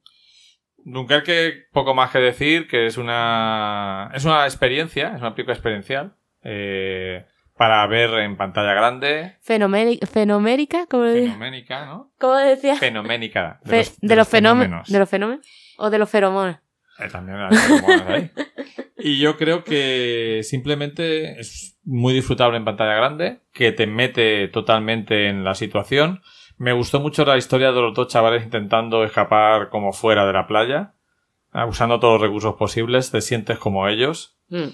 Dunkerque, poco más que decir, que es una, es una experiencia, es una película experiencial, eh, para ver en pantalla grande, Fenomérica, fenomérica ¿cómo, le- fenoménica, ¿no? cómo decía? Fenoménica. Fe- de, los fenómenos. ¿De los fenómenos? ¿O de los feromonas? Eh, también hay. [LAUGHS] Y yo creo que simplemente es muy disfrutable en pantalla grande, que te mete totalmente en la situación. Me gustó mucho la historia de los dos chavales intentando escapar como fuera de la playa, ah, usando todos los recursos posibles, te sientes como ellos. Mm.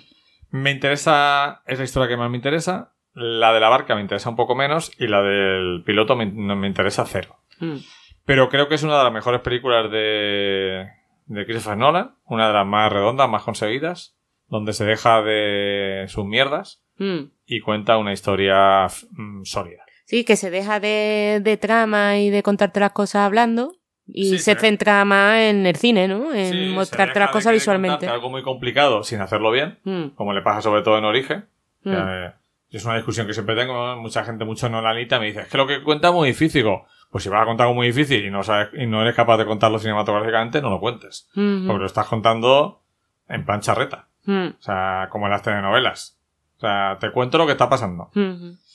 Me interesa, es la historia que más me interesa. La de la barca me interesa un poco menos y la del piloto me, no me interesa cero. Mm. Pero creo que es una de las mejores películas de, de Christopher Nolan, una de las más redondas, más conseguidas, donde se deja de sus mierdas Mm. y cuenta una historia mm, sólida. Sí, que se deja de, de trama y de contarte las cosas hablando y Sí, se se- centra más en el cine, ¿no? En Sí, mostrarte las cosas visualmente. algo muy complicado sin hacerlo bien, Mm, como le pasa sobre todo en Origen. mm. Eh, es una discusión que siempre tengo, mucha gente, mucho nolanita, me dice, es que lo que cuenta es muy difícil. Digo, pues si vas a contar algo muy difícil y no, sabes, y no eres capaz de contarlo cinematográficamente, no lo cuentes. Porque lo estás contando en plan charreta. O sea, como en las telenovelas. O sea, te cuento lo que está pasando.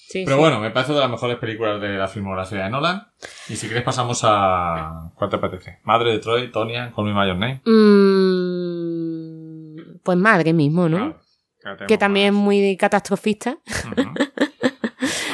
Sí, Pero sí. bueno, me parece de las mejores películas de la filmografía de Nolan. Y si quieres pasamos a... ¿Cuál te apetece? Madre de Troy, Tonya, Call Me By Your Name. Mm, pues madre mismo, ¿no? Claro, que también es muy catastrofista.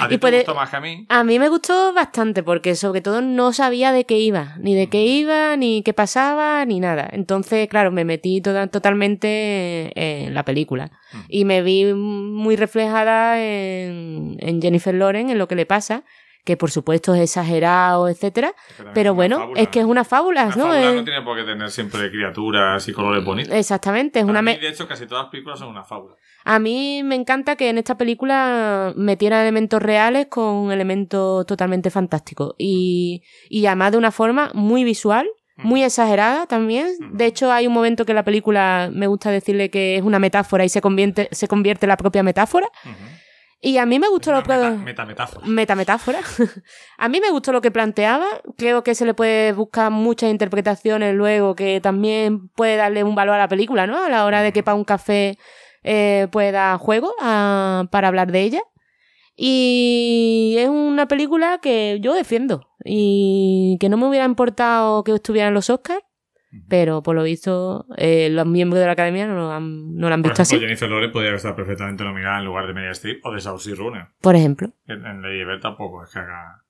¿A ti Y te puede- gustó más que a mí? A mí me gustó bastante porque sobre todo no sabía de qué iba, ni de qué iba, ni qué pasaba, ni nada. Entonces, claro, me metí toda- totalmente en la película Mm. y me vi muy reflejada en, en Jennifer Lawrence, en lo que le pasa, que por supuesto es exagerado, etcétera. Pero bueno, fábula, es que es una fábula, Una ¿no? fábula Es- no tiene por qué tener siempre criaturas y colores bonitos. Exactamente, es Para una mí, de hecho, casi todas las películas son una fábula. A mí me encanta que en esta película metiera elementos reales con elementos totalmente fantásticos. Y, y además de una forma muy visual, muy exagerada también. De hecho, hay un momento que la película me gusta decirle que es una metáfora y se convierte, se convierte en la propia metáfora. Y a mí me gustó lo que... meta, metametáfora. Metametáfora. [LAUGHS] a mí me gustó lo que planteaba. Creo que se le puede buscar muchas interpretaciones luego que también puede darle un valor a la película, ¿no? A la hora de que para un café eh, pueda juego a- para hablar de ella. Y es una película que yo defiendo y que no me hubiera importado que estuviera en los Oscars, Pero por lo visto eh, los miembros de la academia no lo han, no lo han Por visto ejemplo, así, Jennifer Lawrence podría estar perfectamente nominada en lugar de Meryl Streep o de Saoirse Ronan. por ejemplo. En, en Lady Bird tampoco es que haga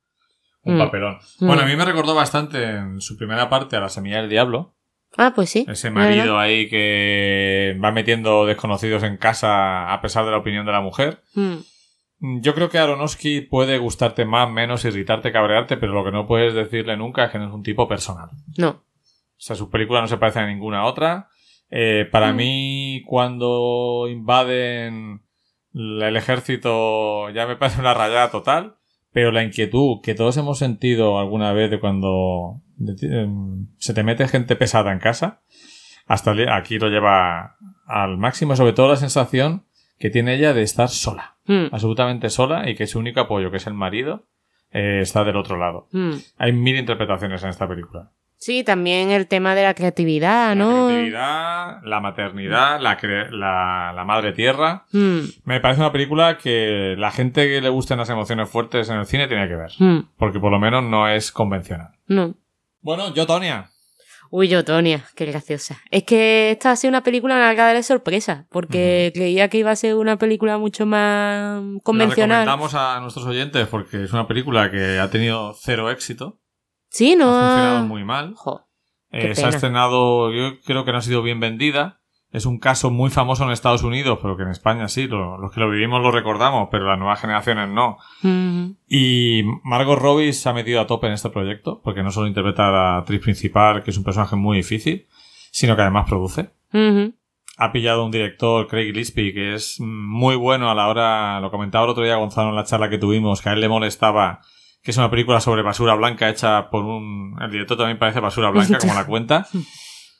un Mm. papelón. Mm. Bueno, a mí me recordó bastante en su primera parte a La Semilla del Diablo. Ah, pues sí. Ese marido ahí que va metiendo desconocidos en casa a pesar de la opinión de la mujer. Mm. Yo creo que Aronofsky puede gustarte más, menos, irritarte, cabrearte, pero lo que no puedes decirle nunca es que no es un tipo personal. No. O sea, su película no se parece a ninguna otra. Eh, para Mm. mí, cuando invaden el ejército, ya me parece una rayada total. Pero la inquietud que todos hemos sentido alguna vez de cuando em, se te mete gente pesada en casa, hasta aquí lo lleva al máximo, sobre todo la sensación que tiene ella de estar sola, Mm, absolutamente sola, y que su único apoyo, que es el marido, eh, está del otro lado. mm. Hay mil interpretaciones en esta película. Sí, también el tema de la creatividad, ¿no? La creatividad, la maternidad, la, cre- la, la madre tierra. Mm, Me parece una película que la gente que le gusten las emociones fuertes en el cine tiene que ver. mm, Porque por lo menos no es convencional. no. Bueno, yo, Tonia. Uy, yo, Tonia, qué graciosa. Es que esta ha sido una película una de sorpresa, porque creía que iba a ser una película mucho más La convencional. recomendamos a nuestros oyentes porque es una película que ha tenido cero éxito. Sí, no Ha funcionado muy mal. Jo, Eh, se ha estrenado, yo creo que no ha sido bien vendida. Es un caso muy famoso en Estados Unidos, pero que en España sí, lo- los que lo vivimos lo recordamos, pero las nuevas generaciones no. mm, Y Margot Robbie se ha metido a tope en este proyecto, porque no solo interpreta a la actriz principal, que es un personaje muy difícil, sino que además produce. mhm, Ha pillado un director, Craig Gillespie, que es muy bueno a la hora, lo comentaba el otro día Gonzalo en la charla que tuvimos, que a él le molestaba que es una película sobre basura blanca hecha por un... El director también parece basura blanca, como la cuenta. [LAUGHS]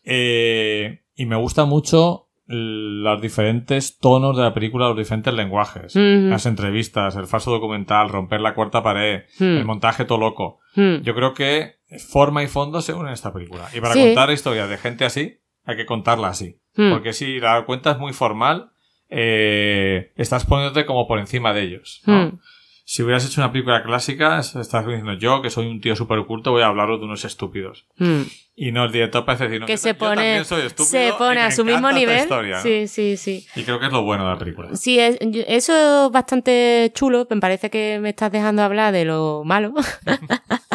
Eh, y me gusta mucho los diferentes tonos de la película, los diferentes lenguajes. Las entrevistas, el falso documental, romper la cuarta pared, mm, el montaje todo loco. mm. Yo creo que forma y fondo se unen en esta película. Y para Sí. contar historias de gente así, hay que contarla así. Mm. Porque si la cuenta es muy formal, eh, estás poniéndote como por encima de ellos. ¿no? Si hubieras hecho una película clásica, estás diciendo yo, que soy un tío súper oculto, voy a hablaros de unos estúpidos. Mm. Y no el director parece decir, no, que yo, se yo pone, también soy estúpido se y pone me a su mismo nivel. historia, ¿no? Sí, sí, sí. Y creo que es lo bueno de la película. Sí, es- yo- eso es bastante chulo. Me parece que me estás dejando hablar de lo malo. [LAUGHS]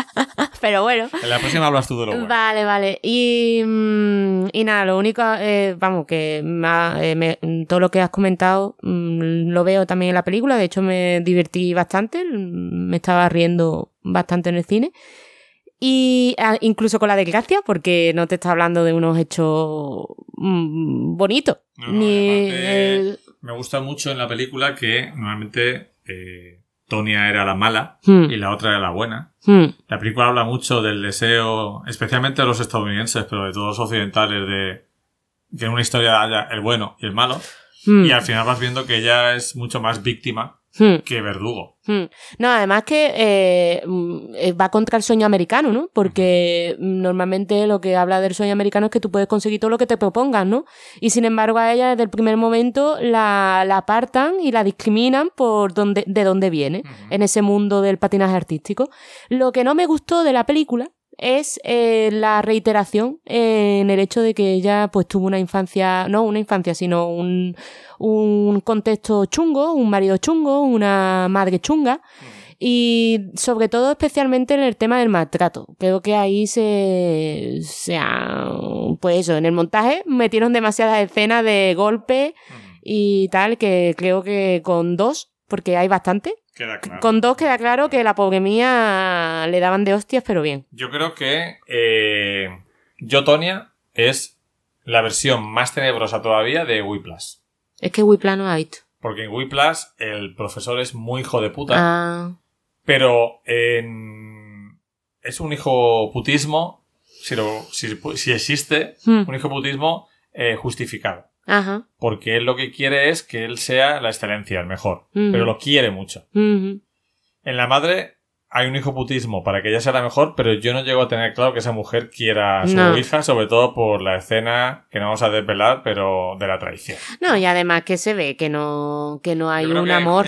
Pero bueno. En la próxima hablas tú de lo bueno. Vale, vale. Y, mm, y nada, lo único, eh, vamos, que eh, me- todo lo que has comentado mm, lo veo también en la película. De hecho, me divertí bastante. mm, Me estaba riendo bastante en el cine. Y ah, incluso con la desgracia, porque no te está hablando de unos hechos bonitos. No, no, ni y aparte- el- Me gusta mucho en la película que normalmente eh, Tonia era la mala Hmm, y la otra era la buena. hmm, La película habla mucho del deseo, especialmente de los estadounidenses, pero de todos los occidentales, de que en una historia haya el bueno y el malo. hmm, Y al final vas viendo que ella es mucho más víctima hmm. que verdugo. Hmm. No, además que eh, mm, eh, va contra el sueño americano, ¿no? Porque normalmente lo que habla del sueño americano es que tú puedes conseguir todo lo que te propongas, ¿no? Y sin embargo a ella desde el primer momento la, la apartan y la discriminan por donde, de dónde viene, en ese mundo del patinaje artístico. Lo que no me gustó de la película es eh, la reiteración eh, en el hecho de que ella pues tuvo una infancia, no una infancia, sino un, un contexto chungo, un marido chungo, una madre chunga y sobre todo especialmente en el tema del maltrato. Creo que ahí se, se ha, pues eso, en el montaje metieron demasiadas escenas de golpe y tal que creo que con dos, porque hay bastante, Queda claro. con dos queda claro que la pobre mía le daban de hostias, pero bien. Yo creo que eh, Yo, Tonia es la versión más tenebrosa todavía de Whiplash. Es que Whiplash ha visto. Porque en Whiplash el profesor es muy hijo de puta. Ah, Pero en... es un hijo putismo, si, lo- si, si existe, hmm, un hijo putismo eh, justificado. Ajá. Porque él lo que quiere es que él sea la excelencia, el mejor. Ujú. Pero lo quiere mucho. ujú, En la madre hay un hijo putismo para que ella sea la mejor, pero yo no llego a tener claro que esa mujer quiera a su No. hija, sobre todo por la escena que no vamos a desvelar, pero de la traición. No, y además que se ve que no, que no hay Yo creo un que amor.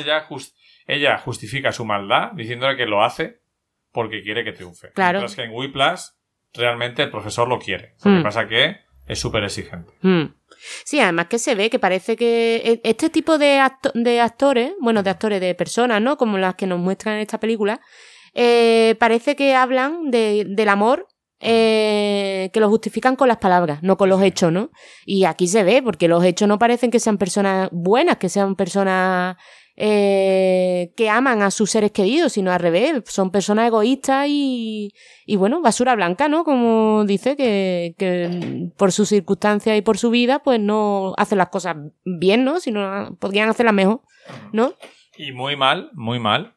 Ella justifica su maldad diciéndole que lo hace porque quiere que triunfe. Claro. Mientras que en Whiplash realmente el profesor lo quiere. Lo que Hmm. pasa que es súper exigente. Mm. Sí, además que se ve que parece que e- este tipo de, acto- de actores, bueno, de actores, de personas, ¿no? Como las que nos muestran en esta película, eh, parece que hablan de- del amor, eh, que lo justifican con las palabras, no con los hechos, ¿no? Y aquí se ve, porque los hechos no parecen que sean personas buenas, que sean personas eh, que aman a sus seres queridos, sino al revés. Son personas egoístas y, y bueno, basura blanca, ¿no? Como dice, que, que por sus circunstancias y por su vida, pues no hacen las cosas bien, ¿no? Sino podrían hacerlas mejor, ¿no? Y muy mal, muy mal,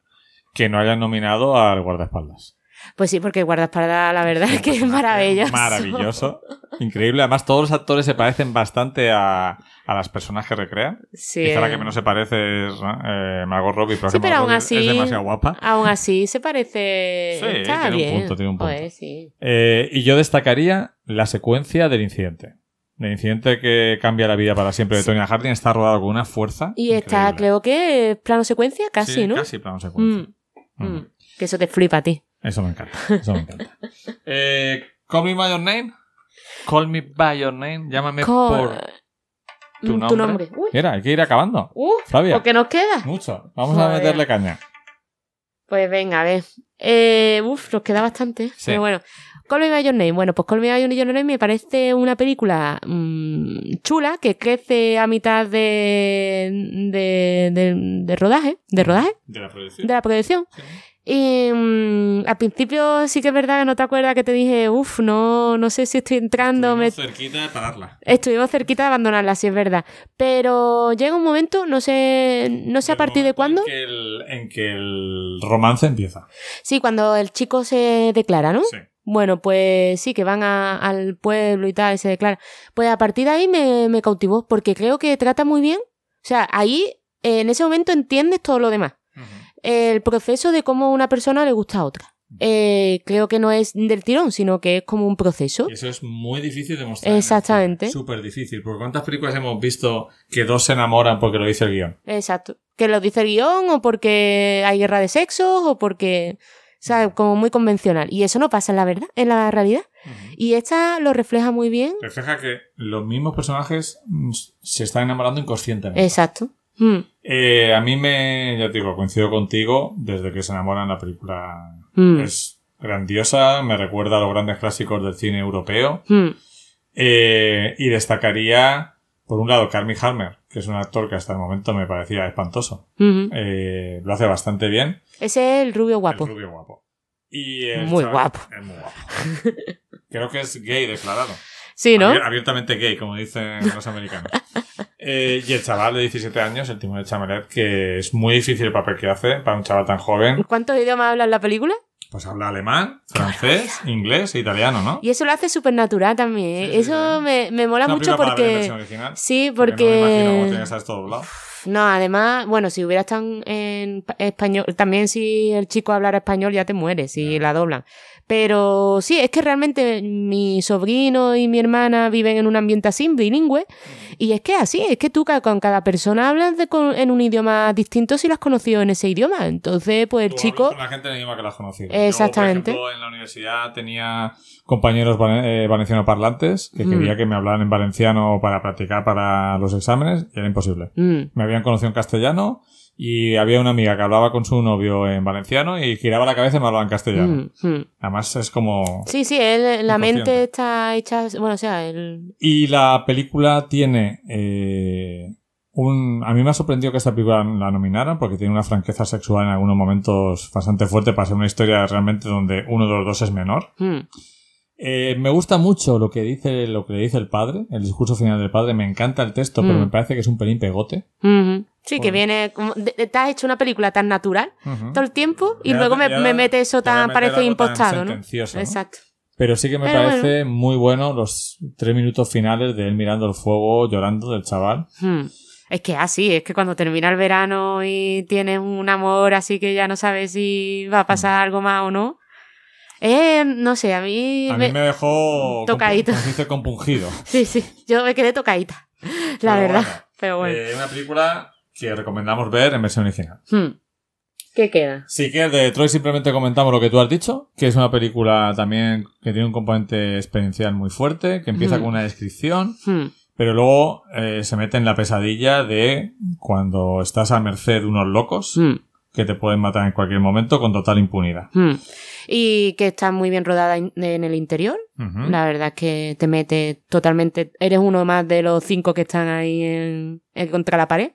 que no hayan nominado al guardaespaldas. Pues sí, porque guardaespaldas, la verdad es que es maravilloso. Maravilloso. Increíble. Además, todos los actores se parecen bastante a, a las personas que recrean. Sí. Quizá la que menos se parece es eh, Margot Robbie, pero, Sí, pero aún así- es demasiado guapa. Aún así, se parece. Sí, Está tiene un bien. punto, tiene un punto. Joder, sí. Eh, y yo destacaría la secuencia del incidente. El incidente que cambia la vida para siempre de Tonya Harding está rodado con una fuerza. Y está, increíble. creo que plano secuencia, casi, Sí, ¿no? Casi plano secuencia. Mm, Mm. mm. Que eso te flipa a ti. Eso me encanta. Eso me encanta. [LAUGHS] eh, Call me by your name. Call me by your name. Llámame por tu Mm, nombre. Uy, Mira, hay que ir acabando. uh, Flavia. ¿por qué nos queda? Mucho. Vamos a meterle caña. Pues venga, a ver. Eh, uf, nos queda bastante. Sí. Pero bueno. Call Me By Your Name. Bueno, pues Call Me By Your Name me parece una película mm, chula que crece a mitad de, de, de, de rodaje, de rodaje, De la producción. de la producción. Y mm, al principio sí que es verdad que no te acuerdas que te dije, uff, no, no sé si estoy entrando, me, cerquita de pararla. Estuvimos cerquita de abandonarla, sí es verdad. Pero llega un momento, no sé, no sé a partir de cuándo. En que, el, en que el romance empieza. Sí, cuando el chico se declara, ¿no? Sí. Bueno, pues sí, que van a- al pueblo y tal, y se declara. Pues a partir de ahí me, me cautivó, porque creo que trata muy bien. O sea, ahí, en ese momento entiendes todo lo demás. El proceso de cómo una persona le gusta a otra. Eh, creo que no es del tirón, sino que es como un proceso. Y eso es muy difícil de mostrar. Exactamente. Súper difícil. Porque ¿cuántas películas hemos visto que dos se enamoran porque lo dice el guion? Exacto. Que lo dice el guion, o porque hay guerra de sexos, o porque. O sea, como muy convencional. Y eso no pasa en la verdad, en la realidad. Y esta lo refleja muy bien. Refleja que los mismos personajes mm, se están enamorando inconscientemente. Exacto. Mm, Eh, a mí me, ya te digo, coincido contigo, desde que se enamoran la película mm, es grandiosa, me recuerda a los grandes clásicos del cine europeo. mm. Eh, y destacaría, por un lado, Carmi Harmer, que es un actor que hasta el momento me parecía espantoso. Eh, lo hace bastante bien. Es el rubio guapo. El rubio guapo. Y Muy chaval- guapo. Es muy guapo. Creo que es gay declarado. Sí, ¿no? Abier- abiertamente gay, como dicen los americanos. [LAUGHS] Eh, y el chaval de 17 años, el Timón de Chamelet, que es muy difícil el papel que hace para un chaval tan joven. ¿Cuántos idiomas habla en la película? Pues habla alemán, francés, inglés e italiano, ¿no? Y eso lo hace súper natural también. ¿eh? Sí, eso sí. Me, me mola mucho porque. original, Sí, porque no me imagino cómo doblado. Además, bueno, si hubiera estado en pa- español, también si el chico hablara español ya te mueres si la doblan. Pero sí, es que realmente mi sobrino y mi hermana viven en un ambiente así, bilingüe, y es que así, es que tú con cada persona hablas de con- en un idioma distinto si lo has conocido en ese idioma. Entonces, pues el chico... con la gente en el idioma que la has conocido. Exactamente. Yo, por ejemplo, en la universidad tenía compañeros eh, valenciano parlantes que Mm. quería que me hablaran en valenciano para practicar para los exámenes y era imposible. Mm, Me habían conocido en castellano y había una amiga que hablaba con su novio en valenciano y giraba la cabeza y me hablaba en castellano. mm, mm. Además es como... Sí, sí, él- la mente está hecha, bueno, o sea, el... Y la película tiene... eh, un... A mí me ha sorprendido que esta película la nominaran porque tiene una franqueza sexual en algunos momentos bastante fuerte para ser una historia realmente donde uno de los dos es menor. mm, Eh, me gusta mucho lo que dice lo que le dice el padre, el discurso final del padre. Me encanta el texto, pero Mm. me parece que es un pelín pegote. Sí, que viene... Como, de- de- te has hecho una película tan natural todo el tiempo y Ya luego me, ya- me mete eso tan, parece algo tan impostado, ¿no? ¿no? Exacto. Pero sí que me Pero parece muy bueno los tres minutos finales de él mirando el fuego, llorando del chaval. Hmm. Es que así, es que cuando termina el verano y tienes un amor así que ya no sabes si va a pasar algo más o no. Eh, no sé, a mí... A me- mí me dejó Tocadito. compu- compungido. [LAUGHS] Sí, sí, yo me quedé tocadita, la Pero verdad. bueno, Pero bueno. Eh, una película que recomendamos ver en versión original. Hmm. ¿Qué queda? Si quieres, de Troy simplemente comentamos lo que tú has dicho, que es una película también que tiene un componente experiencial muy fuerte, que empieza Ujú. con una descripción, Hmm. pero luego eh, se mete en la pesadilla de cuando estás a merced de unos locos Hmm. que te pueden matar en cualquier momento con total impunidad. Y que está muy bien rodada in- en el interior. La verdad es que te mete totalmente. Eres uno más de los cinco que están ahí en, en contra la pared.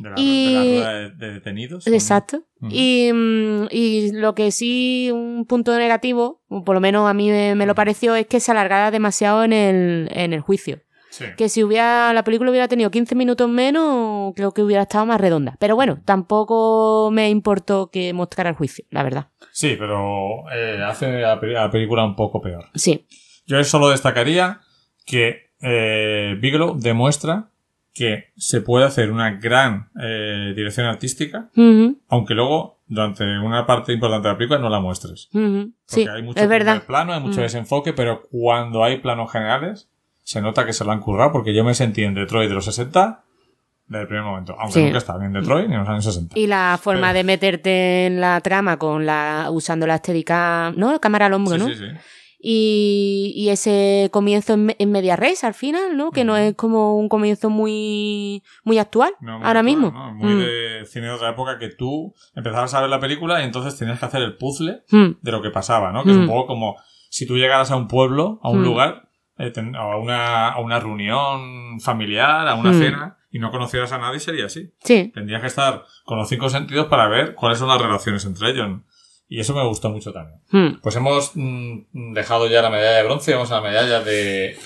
De la, Y- de la rueda de, de detenidos. Exacto. Y, mm, y lo que sí, un punto negativo, por lo menos a mí me, me lo pareció, es que se alargara demasiado en el, en el juicio. Sí. Que si hubiera, la película hubiera tenido 15 minutos menos, creo que hubiera estado más redonda. Pero bueno, tampoco me importó que mostrara el juicio, la verdad. Sí, pero eh, hace la, película un poco peor. Sí. Yo solo destacaría que eh, Bigelow demuestra que se puede hacer una gran eh, dirección artística, aunque luego durante una parte importante de la película no la muestres. ujú. Porque Sí, hay mucho es verdad. plano, hay mucho desenfoque, pero cuando hay planos generales, se nota que se lo han currado, porque yo me sentí en Detroit de los 60 desde el primer momento. Aunque Sí. nunca estaba ni en Detroit ni en los años 60. Y la forma Pero- de meterte en la trama con la usando la Steadicam, ¿no? Cámara al hombro, Sí, ¿no? sí, sí. Y, y ese comienzo en, en media res al final, ¿no? Que no Ujú. es como un comienzo muy, muy actual No, muy ahora actual, mismo. ¿no? Muy Mm, de cine de otra época que tú empezabas a ver la película y entonces tenías que hacer el puzzle mm, de lo que pasaba, ¿no? Que es un Mm. poco como si tú llegaras a un pueblo, a un Mm. lugar, eh, ten- a, una, a una reunión familiar, a una Mm. cena, y no conocieras a nadie, sería así. Sí, Tendrías que estar con los cinco sentidos para ver cuáles son las relaciones entre ellos. Y eso me gustó mucho también. mm. Pues hemos mm, dejado ya la medalla de bronce y vamos a la medalla de...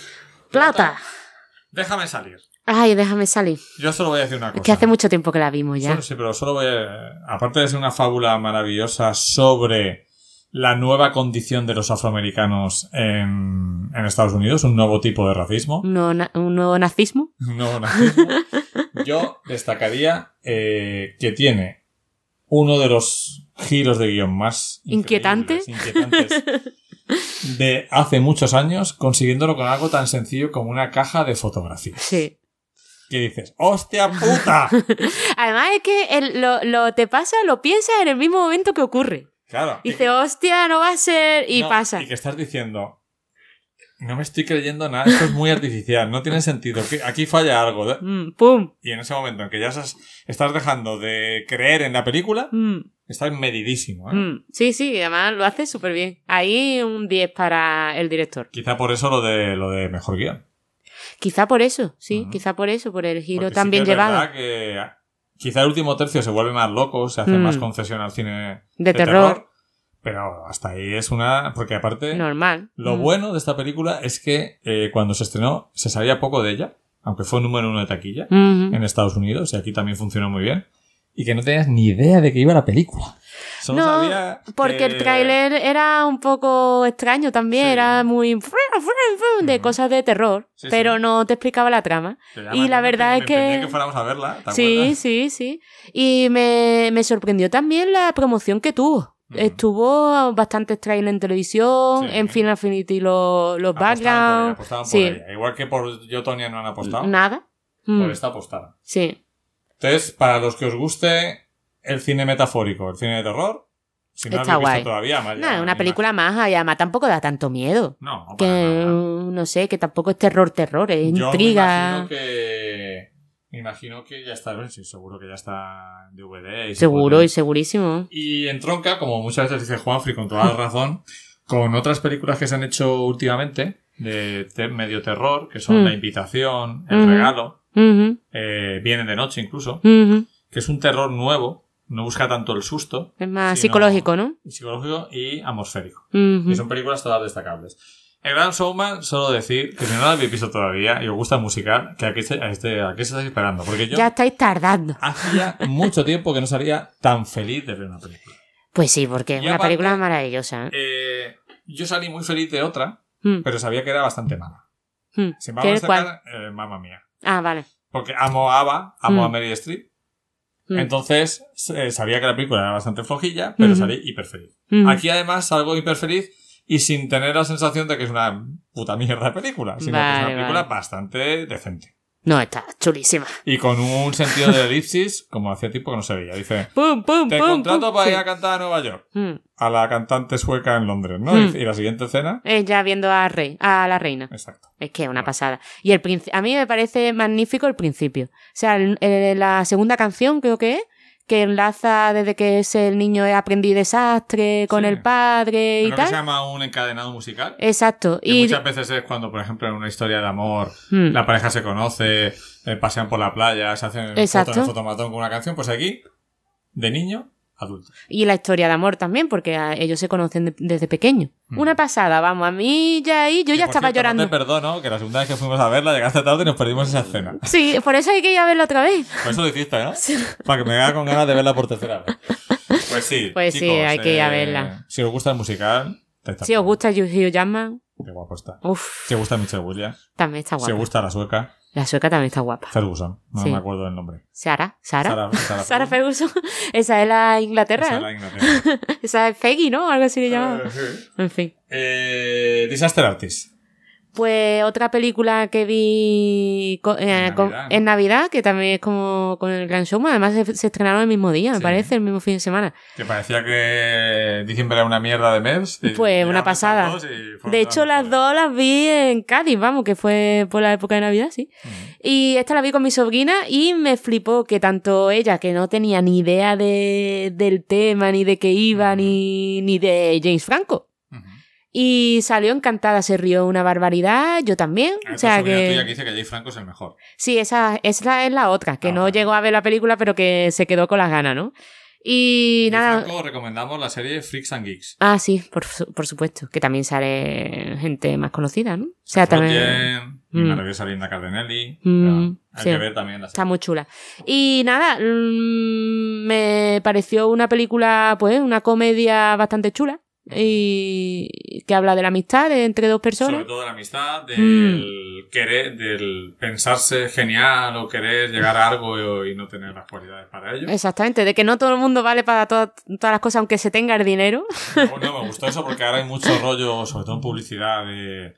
Plata. Déjame salir. Ay, déjame salir. Yo solo voy a decir una cosa. Es que hace mucho tiempo que la vimos ya. Solo- sí, pero solo voy a- Aparte de ser una fábula maravillosa sobre la nueva condición de los afroamericanos en, en Estados Unidos, un nuevo tipo de racismo, Un nuevo, na- un nuevo nazismo. [LAUGHS] un nuevo nazismo, [LAUGHS] yo destacaría eh, que tiene uno de los giros de guion más inquietantes [LAUGHS] de hace muchos años, consiguiéndolo con algo tan sencillo como una caja de fotografías. Sí. Que dices, ¡hostia puta! Además es que el- lo, lo te pasa, lo piensas en el mismo momento que ocurre. Claro. y Dice, hostia, no va a ser. Y No, pasa. Y que estás diciendo, no me estoy creyendo nada, esto es muy artificial, no tiene sentido, aquí falla algo. [LAUGHS] Mm, ¡Pum! Y en ese momento en que ya estás, estás dejando de creer en la película, Mm, estás medidísimo. ¿eh? mm. Sí, sí, además lo hace súper bien. Ahí un 10 para el director. Quizá por eso lo de, lo de mejor guion. Quizá por eso, sí, quizá por eso, por el giro Porque tan sí que bien es llevado. verdad que quizá el último tercio se vuelve más loco, se hace Mm. más concesión al cine De terror. pero hasta ahí es una... Porque aparte... Normal. Lo Mm. bueno de esta película es que eh, cuando se estrenó se sabía poco de ella, aunque fue número uno de taquilla en Estados Unidos y aquí también funcionó muy bien, y que no tenías ni idea de que iba la película. Solo No, sabía Porque que- el tráiler era un poco extraño también, Sí. era muy de cosas de terror, Sí, sí. pero no te explicaba la trama. y la verdad me es que- que fuéramos a verla, ¿te Sí, acuerdas? sí, sí. Y me, me sorprendió también la promoción que tuvo. Estuvo bastantes trailers en televisión, en Final Affinity los, los backgrounds. Igual que por Yo, Tonya no han apostado, Nada. Mm, por esta apostaron. Sí. Entonces, para los que os guste el cine metafórico, el cine de terror, si no Está habéis visto guay. todavía, más Nada, una película más, y además tampoco da tanto miedo. No, Que para nada. no sé, que tampoco es terror, terror, es Yo intriga. Me imagino que. Me imagino que ya está. bueno, Sí, seguro que ya está en DVD. Y Seguro y segurísimo. Y entronca, como muchas veces dice Juanfrey con toda la razón, con otras películas que se han hecho últimamente de te- medio terror, que son Mm. La Invitación, El Ujú. Regalo, eh, Vienen de Noche incluso, ujú. que es un terror nuevo, no busca tanto el susto, Es más psicológico, ¿no? psicológico y atmosférico. Ujú. Y son películas todas destacables. El Gran Showman, solo decir que si no la habéis visto todavía y os gusta musical, que aquí, a este, a qué se estáis esperando. Porque yo Ya estáis tardando. hacía mucho tiempo que no salía tan feliz de ver una película. Pues sí, porque es una aparte- película maravillosa. ¿eh? Eh, yo salí muy feliz de otra, Mm, pero sabía que era bastante mala. mm. Si ¿Qué vamos a eh, mamma mía. Ah, vale. Porque amo a Ava, amo Mm. a Mary Streep. Mm. Entonces, eh, sabía que la película era bastante flojilla, pero salí hiper feliz. Mm. Aquí además salgo hiper feliz y sin tener la sensación de que es una puta mierda de película, sino que es una película vale. bastante decente. No, está chulísima. Y con un sentido de elipsis, como hacía tiempo que no se veía. Dice, ¡Pum, pum, te pum! contrato para ir a cantar a Nueva York. Mm. A la cantante sueca en Londres, ¿no? Mm. Y la siguiente escena... Ella viendo a, rey, a la reina. Exacto. Es que es una pasada. Y el a mí me parece magnífico el principio. O sea, el- el- la segunda canción creo que es, que enlaza desde que es el niño es aprendiz desastre con Sí. el padre y Lo que se tal. llama un encadenado musical. Exacto. Que Y muchas veces es cuando, por ejemplo, en una historia de amor, Hmm. la pareja se conoce, eh, pasean por la playa, se hacen Exacto. fotos en el fotomatón con una canción, pues aquí, de niño, adulto. Y la historia de amor también, porque ellos se conocen de- desde pequeños. Mm. Una pasada, vamos, a mí ya ahí, yo Que, ya estaba cierto, llorando. No te perdono, que la segunda vez que fuimos a verla llegaste tarde y nos perdimos esa escena. Sí, por eso hay que ir a verla otra vez. Por eso lo hiciste, ¿no? Para que me haga con ganas de verla por tercera vez. Pues sí. Pues sí, hay que ir a eh, verla. Si os gusta el musical, Si os gusta Hugh Jackman, Qué guapo está. uff, Si os gusta Michelle Williams. también está Si guapa. os gusta la sueca, La sueca también está guapa. Ferguson. No Sí. me acuerdo del nombre. Sara, Sara. Sara, [LAUGHS] Ferguson. Esa es la Inglaterra. Esa es ¿eh? la Inglaterra. [LAUGHS] Esa es Peggy, ¿no? Algo así le. Eh, sí. En fin. Eh, Disaster Artist. Pues otra película que vi eh, En con- Navidad, ¿no? en Navidad, que también es como con el Gran Showman. Además se, se estrenaron el mismo día, me parece, el mismo fin de semana. Que parecía que diciembre era una mierda de mes. Pues una pasada. De hecho, las dos las vi en Cádiz, vamos, que fue por la época de Navidad, sí. Y esta la vi con mi sobrina y me flipó que tanto ella, que no tenía ni idea de, del tema, ni de qué iba, ni, ni de James Franco. Y salió encantada, se rió una barbaridad, yo también. Hay O sea sobrina tuya que que... dice que Jay Franco es el mejor. Sí, esa, esa es la otra, que Ah, no llegó a ver la película, pero que se quedó con las ganas, ¿no? Y nada... Franco recomendamos la serie Freaks and Geeks. Ah, sí, por, por supuesto, que también sale gente más conocida, ¿no? O sea, también... Mm. maravillosa Linda Cardinelli. Mm, Hay sí. que ver también la Está serie. muy chula. Y nada, mm, me pareció una película, pues, una comedia bastante chula. Y que habla de la amistad entre dos personas. Sobre todo de la amistad, del Mm. querer, del pensarse genial o querer llegar a algo y no tener las cualidades para ello. Exactamente, de que no todo el mundo vale para to- todas las cosas, aunque se tenga el dinero. No, no, me gustó eso porque ahora hay mucho rollo, sobre todo en publicidad, de.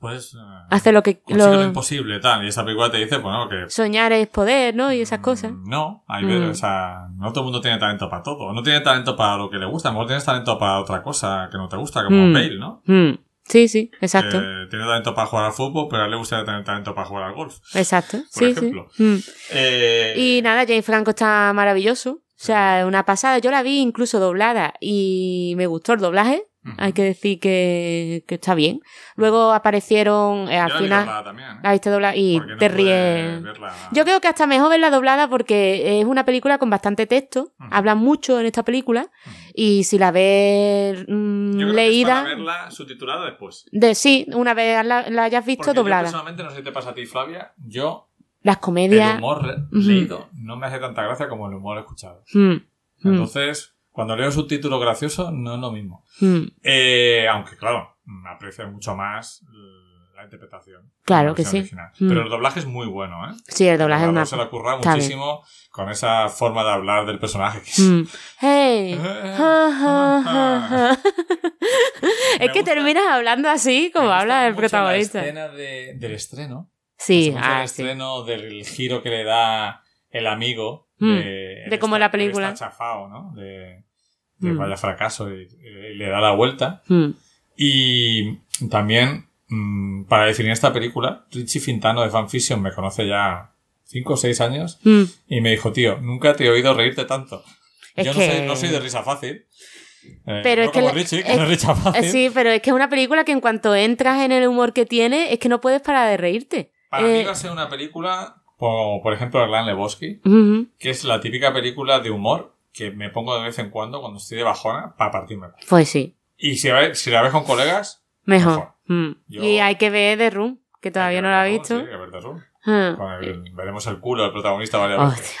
Pues. eh, Hace lo que lo lo- imposible, tal. Y esta película te dice, bueno, que. soñar es poder, ¿no? Y esas cosas. mm, No, hay Mm. o sea, no todo el mundo tiene talento para todo. No tiene talento para lo que le gusta, a lo mejor tienes talento para otra cosa que no te gusta, como Mm. Bale, ¿no? Mm, Sí, sí, exacto. Tiene talento para jugar al fútbol, pero a él le gustaría tener talento para jugar al golf. Exacto. por Sí, ejemplo. sí. Mm. Eh, Y nada, James Franco está maravilloso. O sea, una pasada. Yo la vi incluso doblada y me gustó el doblaje. Hay que decir que, que está bien. Luego aparecieron eh, al la final. doblada también, ¿eh? La viste doblada y no te ríes. verla- Yo creo que hasta mejor verla doblada porque es una película con bastante texto. Ujú. Hablan mucho en esta película. Y si la ves mm, Yo creo que es leída. para verla subtitulada después. De, sí, una vez la, la hayas visto Porque Yo doblada. personalmente, no sé si te pasa a ti, Flavia, yo Las el comedias. humor re- Ujú. leído no me hace tanta gracia como el humor escuchado. Mm, mm, Entonces, cuando leo subtítulos graciosos, no es lo mismo. mm. Eh, aunque, claro, me aprecio mucho más la interpretación. Claro la que sí. original. Mm. Pero el doblaje es muy bueno, ¿eh? Sí, el doblaje es El una. se lo ocurra muchísimo con esa forma de hablar del personaje. que es- Mm. Hey. Es que terminas hablando así como Me habla el protagonista. La escena de- del estreno. Sí, el ah, sí. estreno del giro que le da el amigo Mm, de, de cómo la película. está chafado, ¿no? De, de Mm. vaya fracaso y, y le da la vuelta. Mm. Y también, mm, para definir esta película, Richie Fintano de Fanfiction me conoce ya 5 o 6 años Mm. y me dijo, tío, nunca te he oído reírte tanto. Es Yo que- no, soy, no soy de risa fácil. Eh, Pero no es que como le- Richie, que es- no es risa fácil. Sí, pero es que es una película que en cuanto entras en el humor que tiene, es que no puedes parar de reírte. Para mí Eh, va a ser una película, como por ejemplo Gran Lebowski, ujú. que es la típica película de humor que me pongo de vez en cuando cuando estoy de bajona para partirme. Pues sí, Y si, la ve- si la ves con colegas, mejor. Mejor. Mm. Yo- Y hay que ver The Room, que todavía no la he visto. Sí, hay que ver The Room. Ah. Con el- veremos el culo del protagonista varias Oh, veces. tío,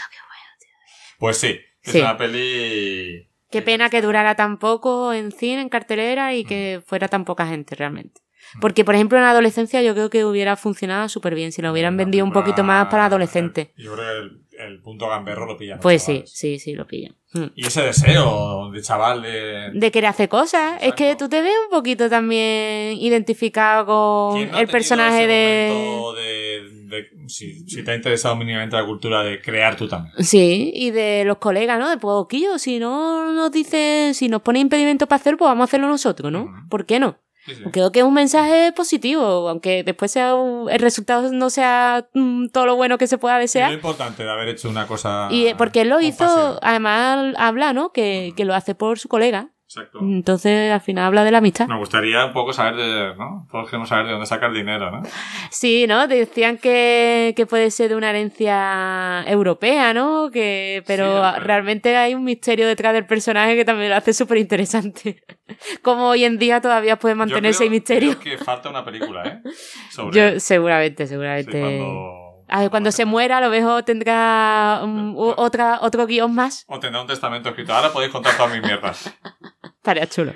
Pues sí, es Sí. una peli... Qué pena que durara tan poco en cine, en cartelera y que fuera tan poca gente realmente. Porque, por ejemplo, en la adolescencia yo creo que hubiera funcionado súper bien si lo hubieran vendido un poquito más para adolescentes. Yo creo que el, el punto gamberro lo pillan. Pues sí, sí, sí, lo pillan. Mm. Y ese deseo de chaval de... De querer hacer cosas. Es que tú te ves un poquito también identificado con ¿Quién no ha el personaje ese de... de, si, si te ha interesado mínimamente la cultura de crear tú también. Sí, y de los colegas, ¿no? De poquillo, si no nos dicen, si nos pone impedimento para hacer, pues vamos a hacerlo nosotros, ¿no? ¿Por qué no? Sí, sí. Creo que es un mensaje positivo, aunque después sea un- el resultado no sea mm, todo lo bueno que se pueda Y lo desear. importante de haber hecho una cosa. Y eh, porque él lo hizo, pasión. además habla, ¿no? Que, que lo hace por su colega. Exacto. Entonces, al final habla de la amistad. Me gustaría un poco saber de, ¿no? Todos queremos saber de dónde saca el dinero, ¿no? Sí, ¿no? Decían que, que puede ser de una herencia europea, ¿no? Que, pero Sí, realmente hay un misterio detrás del personaje que también lo hace súper interesante. [LAUGHS] Como hoy en día todavía puede mantener Yo creo- ese misterio. creo que falta una película, ¿eh? [LAUGHS] Sobre Yo, él. seguramente, Sí, seguramente. cuando... Cuando se muera, a lo mejor tendrá um, u- otra, otro guion más. O tendrá un testamento escrito. Ahora podéis contar todas mis mierdas. Estaría chulo.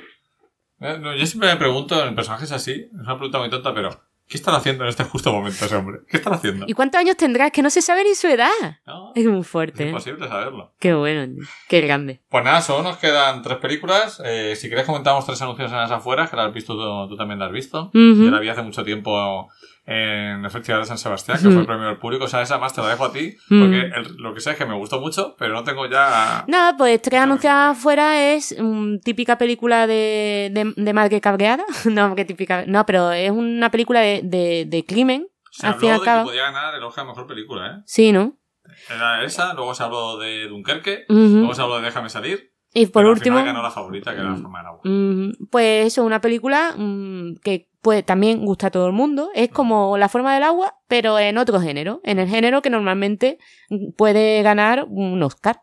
Eh, no, yo siempre me pregunto en personajes así, es una pregunta muy tonta, pero ¿qué están haciendo en este justo momento ese hombre? ¿Qué están haciendo? ¿Y cuántos años tendrá? Es que no se sabe ni su edad. No, Es muy es fuerte. ¿eh? imposible saberlo. Qué bueno, qué grande. Pues nada, solo nos quedan tres películas. Eh, si quieres comentamos tres anuncios en las afueras, que las has visto tú, tú también las has visto. Ujú. Yo la vi hace mucho tiempo en el Festival de San Sebastián, que fue el premio del público. O sea, esa más te la dejo a ti, porque el- lo que sé es que me gustó mucho, pero no tengo ya... Nada, pues Tres anunciadas afuera es mm, típica película de, de, de madre cabreada. [LAUGHS] no, que típica. No, pero es una película de, de, de crimen. Se al habló fin de que podía ganar el Oscar Mejor Película, ¿eh? Sí, ¿no? Era esa, luego se habló de Dunkerque, luego se habló de Déjame salir, Y por pero último. al final ganó la favorita, que era La Forma del Agua. Mm, Pues eso, una película mm, que pues, también gusta a todo el mundo. Es como La forma del agua, pero en otro género. En el género que normalmente mm, puede ganar un Oscar.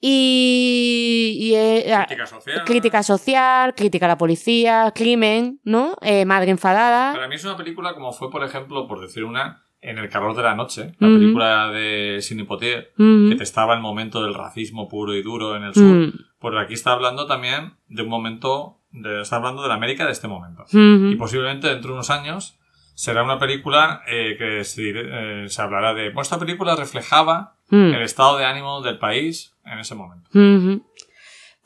Y, y es, ah, Crítica social. crítica social, crítica a la policía, crimen, ¿no? Eh, madre enfadada. Para mí es una película como fue, por ejemplo, por decir una, En el calor de la noche, la Ujú. película de Sidney Poitier, Mm, que testaba el momento del racismo puro y duro en el sur. mm, Pues aquí está hablando también de un momento, de- está hablando de la América de este momento. Y posiblemente dentro de unos años será una película eh, que se, eh, se hablará de... Pues esta película reflejaba el estado de ánimo del país en ese momento.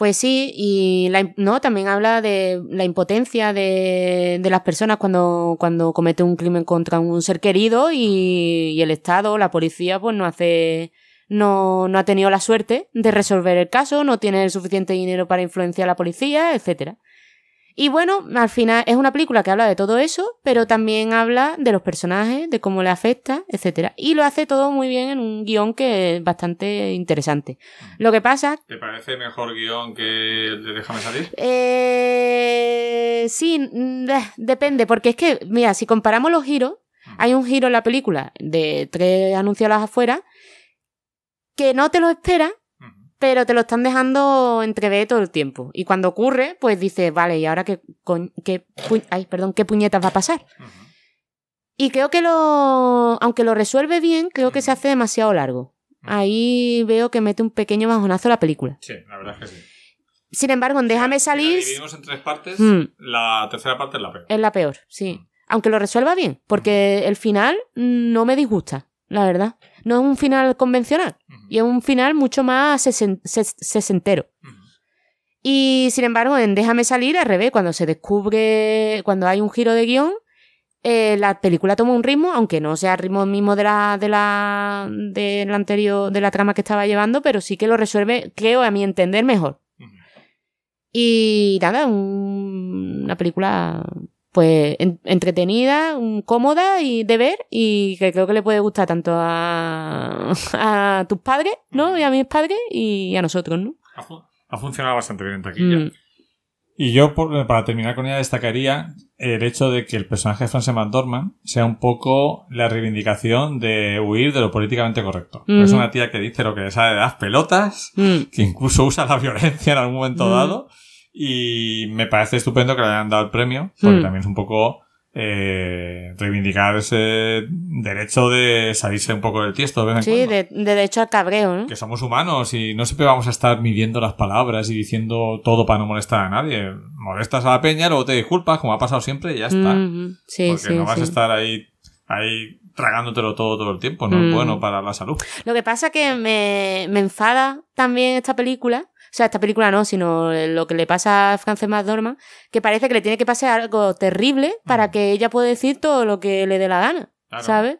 Pues sí, y la, no, también habla de la impotencia de, de las personas cuando, cuando comete un crimen contra un ser querido y, y el Estado, la policía, pues no hace, no, no ha tenido la suerte de resolver el caso, no tiene el suficiente dinero para influenciar a la policía, etcétera. Y bueno, al final es una película que habla de todo eso, pero también habla de los personajes, de cómo le afecta, etcétera. Y lo hace todo muy bien en un guion que es bastante interesante. Lo que pasa ¿Te parece mejor guion que el de Déjame salir? eh, sí, depende, porque es que, mira, si comparamos los giros, hay un giro en la película de tres anuncios a las afuera que no te lo esperas. Pero te lo están dejando entrever todo el tiempo. Y cuando ocurre, pues dices, vale, ¿y ahora qué, coñ- qué, pu- ay, perdón, qué puñetas va a pasar? Y creo que lo, aunque lo resuelve bien, creo que se hace demasiado largo. Ahí veo que mete un pequeño bajonazo a la película. Sí, la verdad es que sí. Sin embargo, en Déjame Si la salir dividimos en tres partes, Mm. la tercera parte es la peor. es la peor, sí. Aunque lo resuelva bien, porque el final no me disgusta, la verdad. No es un final convencional, y es un final mucho más sesen- ses- sesentero. Y sin embargo, en Déjame salir, al revés, cuando se descubre, cuando hay un giro de guion, eh, la película toma un ritmo, aunque no sea el ritmo mismo de la, de la, de la anterior, de la trama que estaba llevando, pero sí que lo resuelve, creo, a mi entender, mejor. Y nada, un- una película pues en- entretenida, un- cómoda y de ver y que creo que le puede gustar tanto a, [LAUGHS] a tus padres, ¿no? Y a mis padres y a nosotros, ¿no? Ha, fu- ha funcionado bastante bien en taquilla. Mm. Y yo, por- para terminar con ella, destacaría el hecho de que el personaje de Frances McDormand sea un poco la reivindicación de huir de lo políticamente correcto. Es una tía que dice lo que le sale de las pelotas, Mm. que incluso usa la violencia en algún momento Mm. dado. Y me parece estupendo que le hayan dado el premio, porque Mm. también es un poco eh, reivindicar ese derecho de salirse un poco del tiesto de vez Sí, de, de derecho al cabreo, ¿no? Que somos humanos y no siempre vamos a estar midiendo las palabras y diciendo todo para no molestar a nadie. Molestas a la peña, luego te disculpas, como ha pasado siempre, y ya está. Mhm. Sí, Porque sí, no vas sí. a estar ahí, ahí tragándotelo todo todo el tiempo. No Mm. es bueno para la salud. Lo que pasa que me, me enfada también esta película. O sea, esta película no, sino lo que le pasa a Frances McDormand, que parece que le tiene que pasar algo terrible para que ella pueda decir todo lo que le dé la gana, Claro. ¿sabes?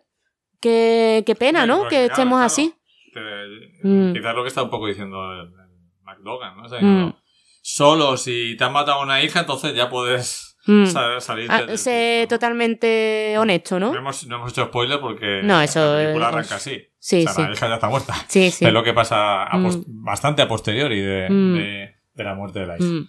Qué, qué pena, ¿no? porque, que estemos claro. así. Te- Mm. Quizás lo que está un poco diciendo el, el McDogan, ¿no? O sea, Mm. no, Solo si te han matado a una hija, entonces ya puedes Mm. salir Ah, sé totalmente honesto, ¿no? No hemos, no hemos hecho spoiler porque No, eso la película arranca así. Sí, o sea, sí. la hija ya está muerta. Sí, sí. Es lo que pasa a Mm. bastante a posteriori de, Mm. de- de la muerte de la hija. Mm.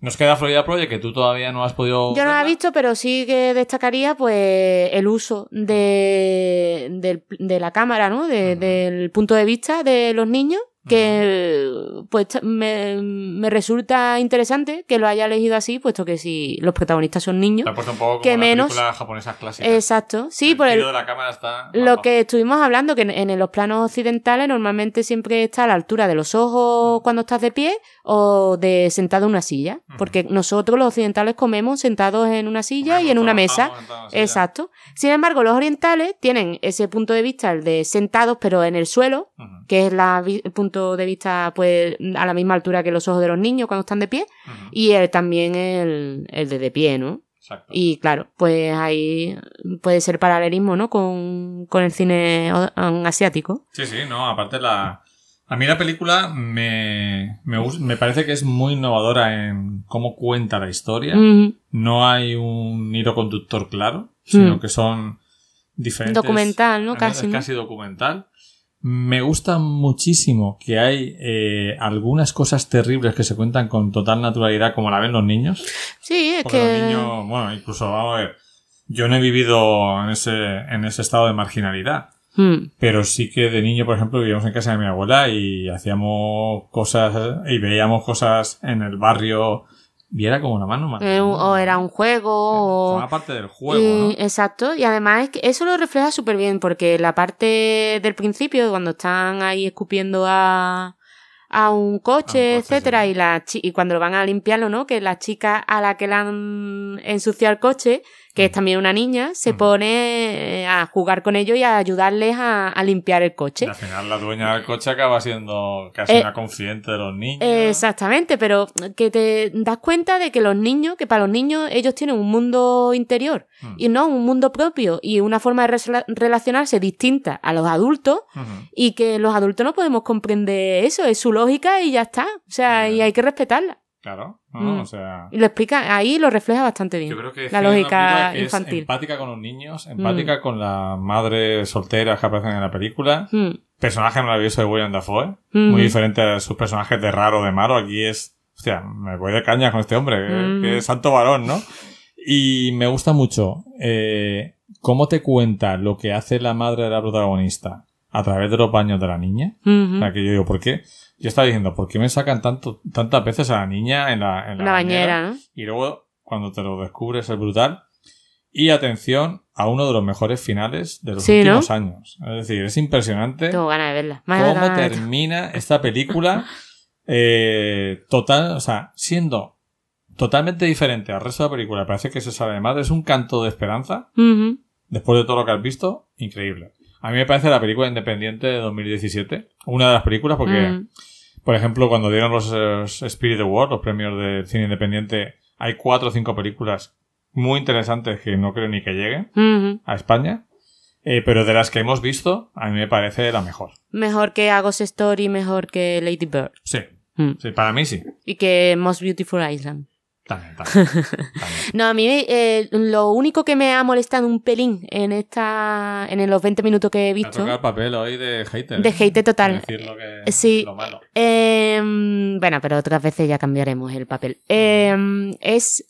Nos queda Florida Project, que tú todavía no has podido. Yo no la he visto, pero sí que destacaría pues el uso de, del- de la cámara, ¿no? De-. Del punto de vista de los niños, que pues me, me resulta interesante que lo haya elegido así, puesto que si los protagonistas son niños. Un poco como que menos- japonesas clásicas. Exacto, sí, el por el, de la cámara está. Lo que estuvimos hablando, que en, en los planos occidentales normalmente siempre está a la altura de los ojos cuando estás de pie o de sentado en una silla. Porque nosotros los occidentales comemos sentados en una silla y en una mesa. Exacto. Sin embargo, los orientales tienen ese punto de vista, el de sentados pero en el suelo, que es la el punto de vista pues a la misma altura que los ojos de los niños cuando están de pie, y el, también el, el de de pie, ¿no? Exacto. Y claro, pues ahí puede ser paralelismo, ¿no? Con, con el cine asiático. Sí, sí, no, aparte la... A mí la película me, me, me parece que es muy innovadora en cómo cuenta la historia. Mm, No hay un hilo conductor claro, sino Mm. que son diferentes... Documental, ¿no? Es Casi, ¿no? casi documental. Me gusta muchísimo que hay eh, algunas cosas terribles que se cuentan con total naturalidad como la ven los niños. Sí, es Porque que... los niños, bueno, incluso vamos a ver, yo no he vivido en ese, en ese estado de marginalidad. Mm, Pero sí que de niño, por ejemplo, vivíamos en casa de mi abuela y hacíamos cosas y veíamos cosas en el barrio y era como una mano más. eh, o era un juego o... Forma parte del juego, Y- ¿no? Exacto, y además es que eso lo refleja súper bien, porque la parte del principio, cuando están ahí escupiendo a, a un coche, etcétera, sí. y, la y cuando lo van a limpiarlo, ¿no? Que la chica a la que le han ensuciado el coche, que es también una niña, se Ujú. pone eh, a jugar con ellos y a ayudarles a, a limpiar el coche. Y al final la dueña del coche acaba siendo casi Eh, una confidente de los niños. Exactamente, pero que te das cuenta de que los niños, que para los niños ellos tienen un mundo interior Mm. y no un mundo propio y una forma de relacionarse distinta a los adultos y que los adultos no podemos comprender eso, es su lógica y ya está, o sea, y hay que respetarla. Claro, ¿no? Mm. o sea... Y lo explica, ahí lo refleja bastante bien. Yo creo que es la lógica es infantil. empática con los niños, empática con las madres solteras que aparecen en la película. Mm, Personaje maravilloso de William Dafoe. mm, Muy diferente a sus personajes de raro, de malo. Aquí es. Hostia, me voy de caña con este hombre. que- Mm. Que es santo varón, ¿no? Y me gusta mucho eh, cómo te cuenta lo que hace la madre de la protagonista a través de los baños de la niña. O sea, que yo digo, ¿por qué? Yo estaba diciendo, ¿por qué me sacan tanto, tantas veces a la niña en la, en la La bañera, ¿no? Y luego, cuando te lo descubres, es brutal. Y atención a uno de los mejores finales de los Sí, ¿no? últimos años. Es decir, es impresionante Tengo ganas de verla. Más cómo ganas de- termina esta película [LAUGHS] eh, total, o sea, siendo totalmente diferente al resto de la película. Parece que se sale de madre. Es un canto de esperanza. Después de todo lo que has visto, increíble. A mí me parece la película independiente de 2017. Una de las películas porque, Mm. Por ejemplo, cuando dieron los eh, Spirit Awards, los premios de cine independiente, hay cuatro o cinco películas muy interesantes que no creo ni que lleguen a España. Eh, pero de las que hemos visto, a mí me parece la mejor. Mejor que Agos Story, mejor que Lady Bird. Sí, Mm. sí, para mí sí. Y que Most Beautiful Island. También, también. [LAUGHS] también. No, a mí eh, lo único que me ha molestado un pelín en esta en los 20 minutos que he visto papel hoy de hater. de ¿eh? hate total. Decir lo que, Sí. lo malo. Eh, bueno, pero otras veces ya cambiaremos el papel. Eh, es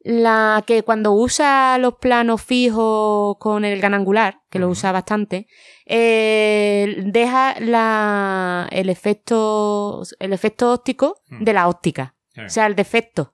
la que cuando usa los planos fijos con el gran angular, que lo usa bastante, eh, deja la, el efecto el efecto óptico de la óptica. Sí, O sea, el defecto.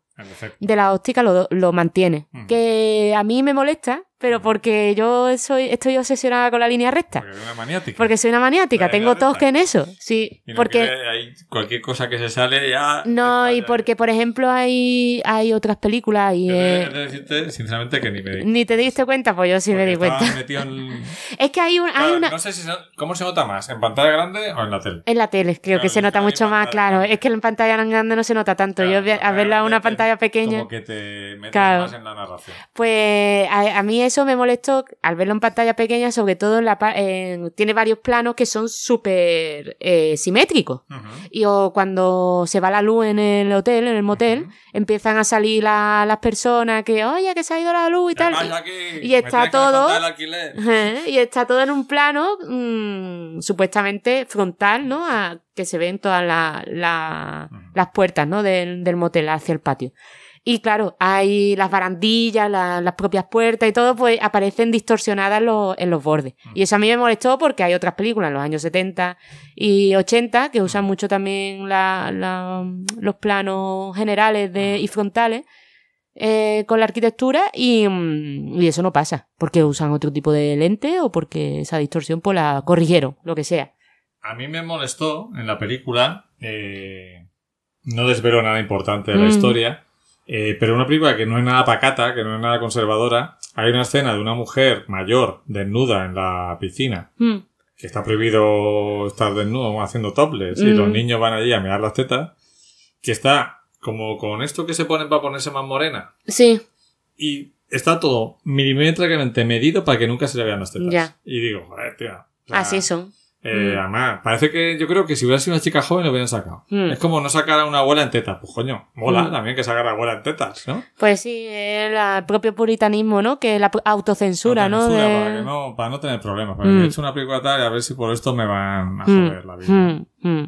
De la óptica lo, lo mantiene. Que a mí me molesta, pero Ujú. porque yo soy, estoy obsesionada con la línea recta. Porque es una maniática. Porque soy una maniática, tengo toque en eso. Sí, Y no porque... hay cualquier cosa que se sale ya. No, y porque, por ejemplo, hay, hay otras películas y... Yo eh, decirte, sinceramente, que ni me di. Ni te diste cuenta, pues yo sí me di cuenta. en- [LAUGHS] Es que hay, un, hay Claro, una... No sé si se- cómo se nota más, en pantalla grande o en la tele. En la tele, creo Claro, que se nota mucho más, claro. grande. Es que en pantalla grande no se nota tanto. Claro, yo a verla en una pantalla pequeña, Como que te metes más en la narración. pues a, a mí eso me molestó al verlo en pantalla pequeña, sobre todo en la en- tiene varios planos que son súper eh, simétricos. Y o cuando se va la luz en el hotel, en el motel, empiezan a salir la- las personas que, oye, que se ha ido la luz y tal. y está todo- [LAUGHS] Y está todo en un plano mm, supuestamente frontal, ¿no? A, que se ven todas la- la- las puertas, ¿no? Del, del motel hacia el patio. Y claro, hay las barandillas, la- las propias puertas y todo, pues aparecen distorsionadas en los, en los bordes. Y eso a mí me molestó porque hay otras películas en los años 70 y 80 que usan mucho también la- la- los planos generales de, y frontales eh, con la arquitectura y, mm, y eso no pasa, porque usan otro tipo de lente o porque esa distorsión pues la corrigieron, lo que sea. A mí me molestó en la película, eh, no desvelo nada importante de la Mm. historia, eh, pero una película que no es nada pacata, que no es nada conservadora, hay una escena de una mujer mayor desnuda en la piscina, Mm, que está prohibido estar desnudo haciendo topless, y Mm. los niños van allí a mirar las tetas, que está como con esto que se ponen para ponerse más morena, Sí, y está todo milimétricamente medido para que nunca se le vean las tetas. Ya. Y digo, joder, tío. o sea, así son. Eh, Mm. Además, parece que yo creo que si hubiera sido una chica joven lo hubieran sacado. Mm. Es como no sacar a una abuela en tetas. Pues coño, mola Mm. también que sacar a la abuela en tetas, ¿no? Pues sí, el propio puritanismo, ¿no? Que la autocensura, ¿no? Autocensura, De- Para, que no, para no tener problemas. Porque Mm. he hecho una película tal y a ver si por esto me van a joder la vida.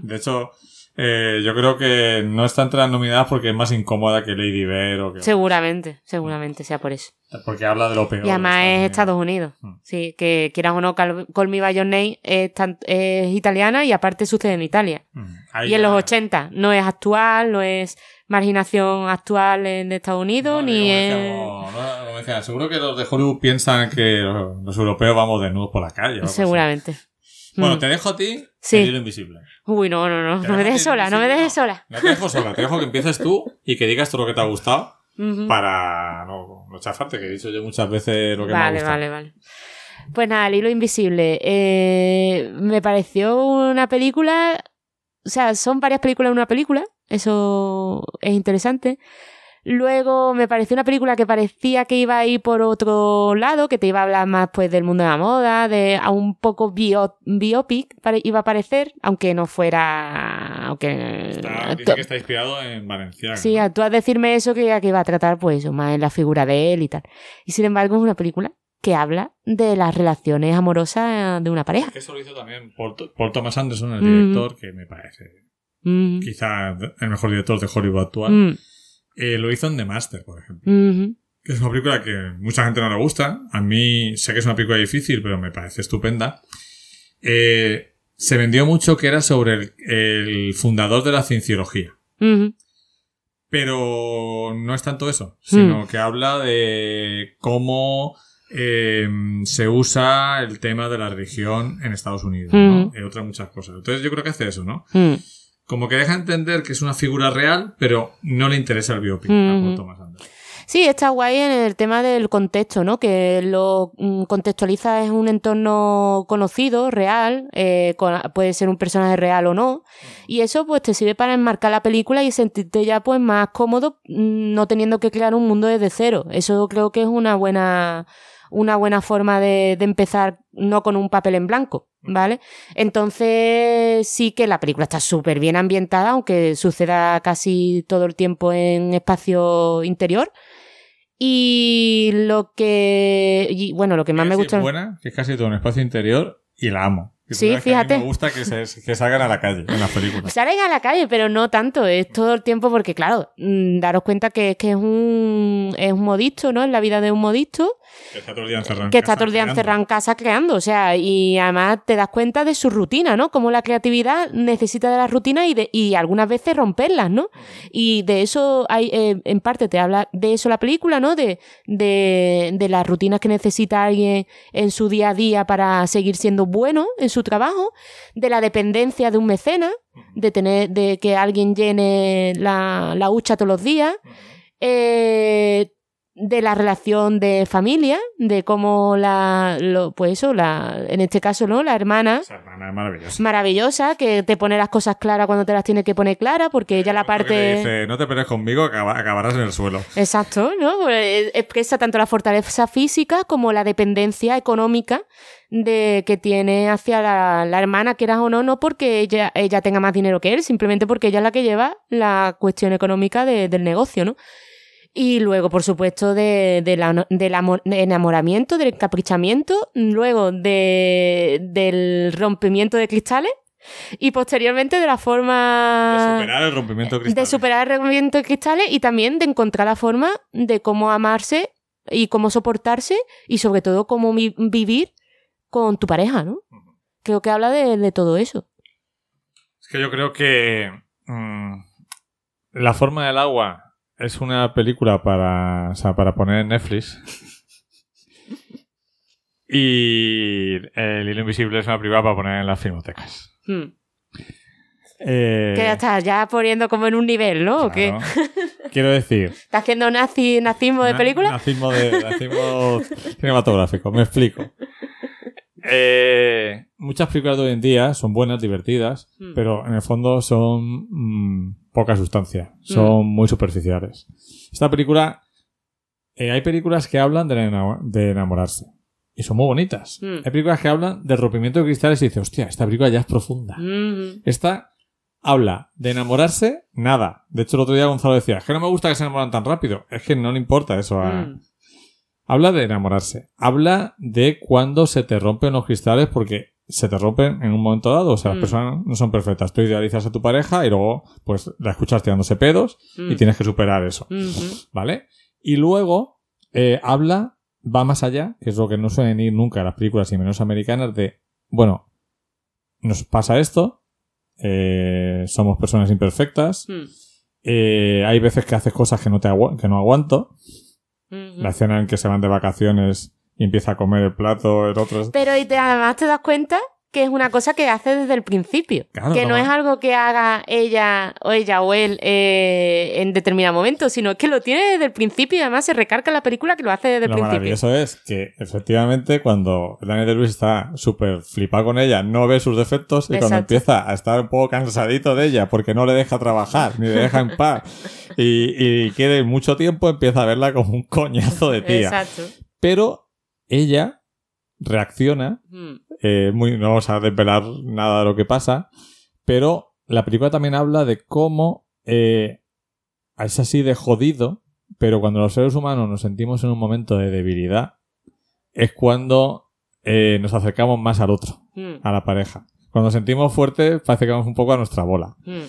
De hecho, eh, yo creo que no está entre las nominadas porque es más incómoda que Lady Bird o que... Seguramente, seguramente sea por eso. Porque habla de lo peor. Y además de es Estados Unidos. Mm. Sí, que quieran o no, Cal- Call Me By Your Name es, tan- es italiana y aparte sucede en Italia. Mm. Ahí Y en los 80 no es actual, no es marginación actual en Estados Unidos, No, ni es... decíamos, no, como decía, seguro que los de Hollywood piensan que los, los europeos vamos desnudos por la calle. así. Bueno, Mm. te dejo a ti Sí. el hilo invisible. Uy, no, no, no, no me dejes sola, no me dejes sola. No te dejo sola, te dejo que empieces tú y que digas todo lo que te ha gustado para no, no chafarte, que he dicho yo muchas veces lo que me ha Vale, gustado. vale, vale. Pues nada, El hilo invisible. eh, me pareció una película. O sea, son varias películas en una película. Eso es interesante. Luego me pareció una película que parecía que iba a ir por otro lado, que te iba a hablar más pues del mundo de la moda, de a un poco bio- biopic iba a parecer, aunque no fuera, aunque Está- dice que está inspirado en Valenciaga. Sí, ¿no? tú a decirme eso que, iba a tratar, pues, eso, más en la figura de él y tal. Y sin embargo, es una película que habla de las relaciones amorosas de una pareja. Eso lo hizo también Paul, Paul Thomas Anderson, el Mm. director, que me parece Mm, quizá el mejor director de Hollywood actual. mm, Eh, lo hizo en The Master, por ejemplo. mhm, Que es una película que mucha gente no le gusta. A mí sé que es una película difícil, pero me parece estupenda. Eh, se vendió mucho que era sobre el, el fundador de la cienciología. mhm, Pero no es tanto eso, sino que habla de cómo eh, se usa el tema de la religión en Estados Unidos, ¿no? Mm. Y otras muchas cosas. Entonces yo creo que hace eso, ¿no? Como que deja entender que es una figura real, pero no le interesa el biopic Mm. Thomas Anderson. Sí, está guay en el tema del contexto, ¿no? Que lo mm, contextualiza es un entorno conocido, real, eh, con- puede ser un personaje real o no, y eso pues te sirve para enmarcar la película y sentirte ya pues más cómodo, mm, no teniendo que crear un mundo desde cero. Eso creo que es una buena, una buena forma de, de empezar, no con un papel en blanco, ¿vale? Entonces sí que la película está súper bien ambientada, aunque suceda casi todo el tiempo en espacio interior. Y lo que. y, bueno, lo que más me gusta. buena, que es casi todo un espacio interior, y la amo. Sí, que a mí fíjate. me gusta que, se, que salgan a la calle en las películas. Salen a la calle, pero no tanto, es todo el tiempo porque, claro, mm, daros cuenta que es que es un, es un modisto, ¿no? Es la vida de un modisto Que está todo el día encerrado en que está casa todo el día encerrado en casa creando, o sea, y además te das cuenta de su rutina, ¿no? Como la creatividad necesita de la rutina y, de, y algunas veces romperlas, ¿no? Y de eso hay, eh, en parte te habla de eso la película, ¿no? De, de, de las rutinas que necesita alguien en su día a día para seguir siendo bueno en su trabajo, de la dependencia de un mecena, de tener, de que alguien llene la, la hucha todos los días. Eh, de la relación de familia, de cómo la, lo, pues eso, la, en este caso, ¿no? La hermana. Esa hermana es maravillosa. Maravillosa, que te pone las cosas claras cuando te las tiene que poner claras, porque ella la parte. dice, no te pelees conmigo, acaba- acabarás en el suelo. Exacto, ¿no? Pues, Expresa tanto la fortaleza física como la dependencia económica de que tiene hacia la, la hermana, quieras o no, no porque ella, ella tenga más dinero que él, simplemente porque ella es la que lleva la cuestión económica de- del negocio, ¿no? Y luego, por supuesto, de, de la- del amor- de enamoramiento, del encaprichamiento, luego de, del rompimiento de cristales y posteriormente de la forma De superar el rompimiento cristal. de superar el rompimiento de cristales y también de encontrar la forma de cómo amarse y cómo soportarse y sobre todo cómo vi- vivir con tu pareja, ¿no? Creo que habla de, de todo eso. Es que yo creo que mm, La forma del agua es una película para, o sea, para poner en Netflix. Y El hilo invisible es una película para poner en las filmotecas. Hmm. Eh, Que ya estás ya poniendo como en un nivel, ¿no? ¿O qué? claro. [LAUGHS] Quiero decir, ¿Estás haciendo nazi, nazismo de Na- película? Nazismo, de, nazismo cinematográfico, me explico. Eh, muchas películas de hoy en día son buenas, divertidas, Hmm. pero en el fondo son mm, poca sustancia, son muy superficiales. Esta película, eh, hay películas que hablan de, ena- de enamorarse y son muy bonitas. Hmm. Hay películas que hablan del rompimiento de cristales y dices, hostia, esta película ya es profunda. Mm. Esta habla de enamorarse, nada. De hecho, el otro día Gonzalo decía, es que no me gusta que se enamoran tan rápido. Es que no le importa eso a... Mm. Habla de enamorarse. Habla de cuando se te rompen los cristales porque se te rompen en un momento dado. O sea, las Mm. personas no son perfectas. Tú idealizas a tu pareja y luego, pues, la escuchas tirándose pedos y Mm. tienes que superar eso. ¿Vale? Y luego, eh, habla, va más allá, que es lo que no suelen ir nunca a las películas y menos americanas, de, bueno, nos pasa esto, eh, somos personas imperfectas, Mm. eh, hay veces que haces cosas que no, te que no aguanto, la escena en que se van de vacaciones y empieza a comer el plato, el otro... Pero y te, además te das cuenta que es una cosa que hace desde el principio. Claro, que no no. es algo que haga ella o ella o él eh, en determinado momento, sino que lo tiene desde el principio y además se recarga en la película que lo hace desde el Lo principio. maravilloso es que efectivamente cuando Daniel de Luis está súper flipado con ella, no ve sus defectos y cuando empieza a estar un poco cansadito de ella porque no le deja trabajar ni le deja en paz y, y quiere mucho tiempo, empieza a verla como un coñazo de tía. Exacto. Pero ella reacciona, Mm. eh, muy, no vamos a desvelar nada de lo que pasa, pero la película también habla de cómo eh, es así de jodido, pero cuando los seres humanos nos sentimos en un momento de debilidad, es cuando eh, nos acercamos más al otro, Mm. a la pareja. Cuando nos sentimos fuertes, parece que vamos un poco a nuestra bola. Mm.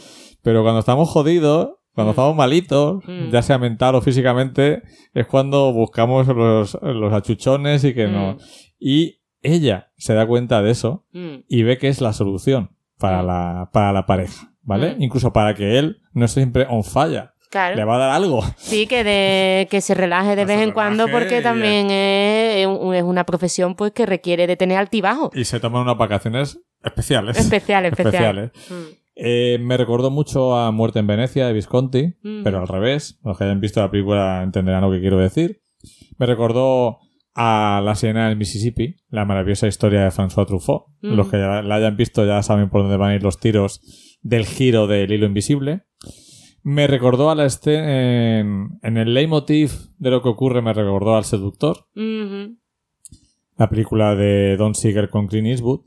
Pero cuando estamos jodidos, cuando Mm. estamos malitos, Mm. ya sea mental o físicamente, es cuando buscamos los, los achuchones y que no. Mm. Y ella se da cuenta de eso Mm. y ve que es la solución para, la, para la pareja, ¿vale? Incluso para que él no esté siempre on falla. Claro. Le va a dar algo. Sí, que, de, que se relaje de [LAUGHS] vez en cuando porque también es, es una profesión pues que requiere de tener altibajo. Y se toman unas vacaciones especiales. Especial, especial. Especiales. [LAUGHS] Eh, me recordó mucho a Muerte en Venecia de Visconti, Mm. pero al revés. Los que hayan visto la película entenderán lo que quiero decir. Me recordó a La Siena del Mississippi, la maravillosa historia de François Truffaut. Mm. Los que ya la hayan visto ya saben por dónde van a ir los tiros del giro del hilo invisible. Me recordó a la escena en, en el leitmotiv de lo que ocurre, me recordó al seductor, la película de Don Siegel con Clint Eastwood.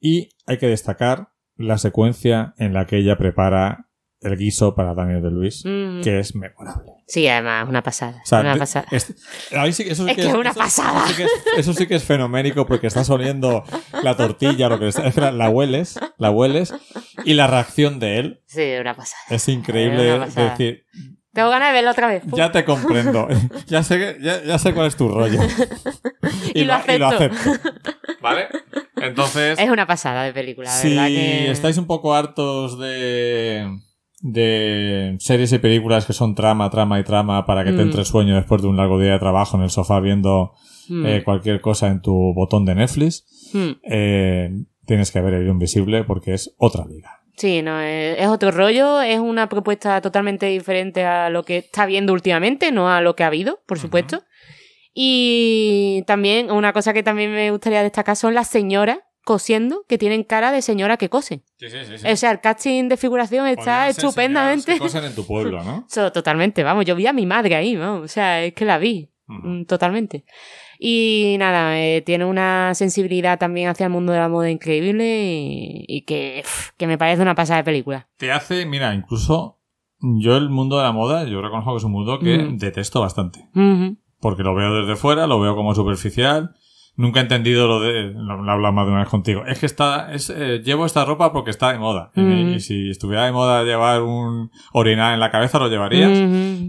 Y hay que destacar la secuencia en la que ella prepara el guiso para Daniel de Luis, Mhm. que es memorable. Sí, además, una pasada. O sea, una pasada. es- ahí sí que- eso sí Es que es una eso- pasada. Eso sí, que es, eso sí que es fenoménico porque estás oliendo la tortilla, lo que sea, es que la, la hueles, la hueles, y la reacción de él Sí, una pasada. es increíble. pasada. decir, Tengo ganas de verlo otra vez. Ya te comprendo, [LAUGHS] ya sé, que- ya, ya sé cuál es tu rollo. [LAUGHS] Y lo acepto. acepto. ¿Vale? Entonces, Es una pasada de película, si verdad que... estáis un poco hartos de, de series y películas que son trama, trama y trama para que te Mm. entre sueño después de un largo día de trabajo en el sofá viendo Mm. eh, cualquier cosa en tu botón de Netflix, Mm. eh, tienes que ver el invisible porque es otra liga. Sí, no, es, otro rollo, es una propuesta totalmente diferente a lo que está viendo últimamente, no a lo que ha habido, por supuesto. Y también, una cosa que también me gustaría destacar son las señoras cosiendo que tienen cara de señora que cose. Sí, sí, sí. O sea, el casting de figuración está estupendamente. Cosas en tu pueblo, ¿no? [LAUGHS] So, totalmente, vamos, yo vi a mi madre ahí, vamos, o sea, es que la vi, mm, totalmente. Y nada, eh, tiene una sensibilidad también hacia el mundo de la moda increíble y, y que, que me parece una pasada de película. Te hace, mira, incluso yo el mundo de la moda, yo reconozco que es un mundo que detesto bastante. Porque lo veo desde fuera, lo veo como superficial. Nunca he entendido lo de. Lo, he hablado más de una vez contigo. Es que está. Es, eh, llevo esta ropa porque está de moda. Y-. Y, si estuviera de moda llevar un orinal en la cabeza, lo llevarías.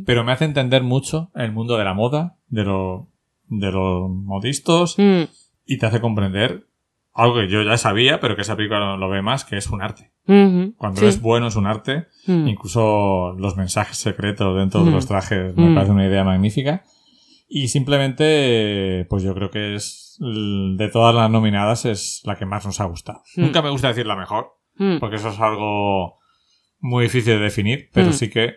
Pero me hace entender mucho el mundo de la moda, de, lo, de los modistos, mm, y te hace comprender algo que yo ya sabía, pero que esa película lo, ve más, que es un arte. Cuando sí, es bueno es un arte. mm, Incluso los mensajes secretos dentro de Mm. los trajes me Mm. parece una idea magnífica. Y simplemente, pues yo creo que es de todas las nominadas es la que más nos ha gustado. Mm. Nunca me gusta decir la mejor, mm. porque eso es algo muy difícil de definir, pero Mm. sí que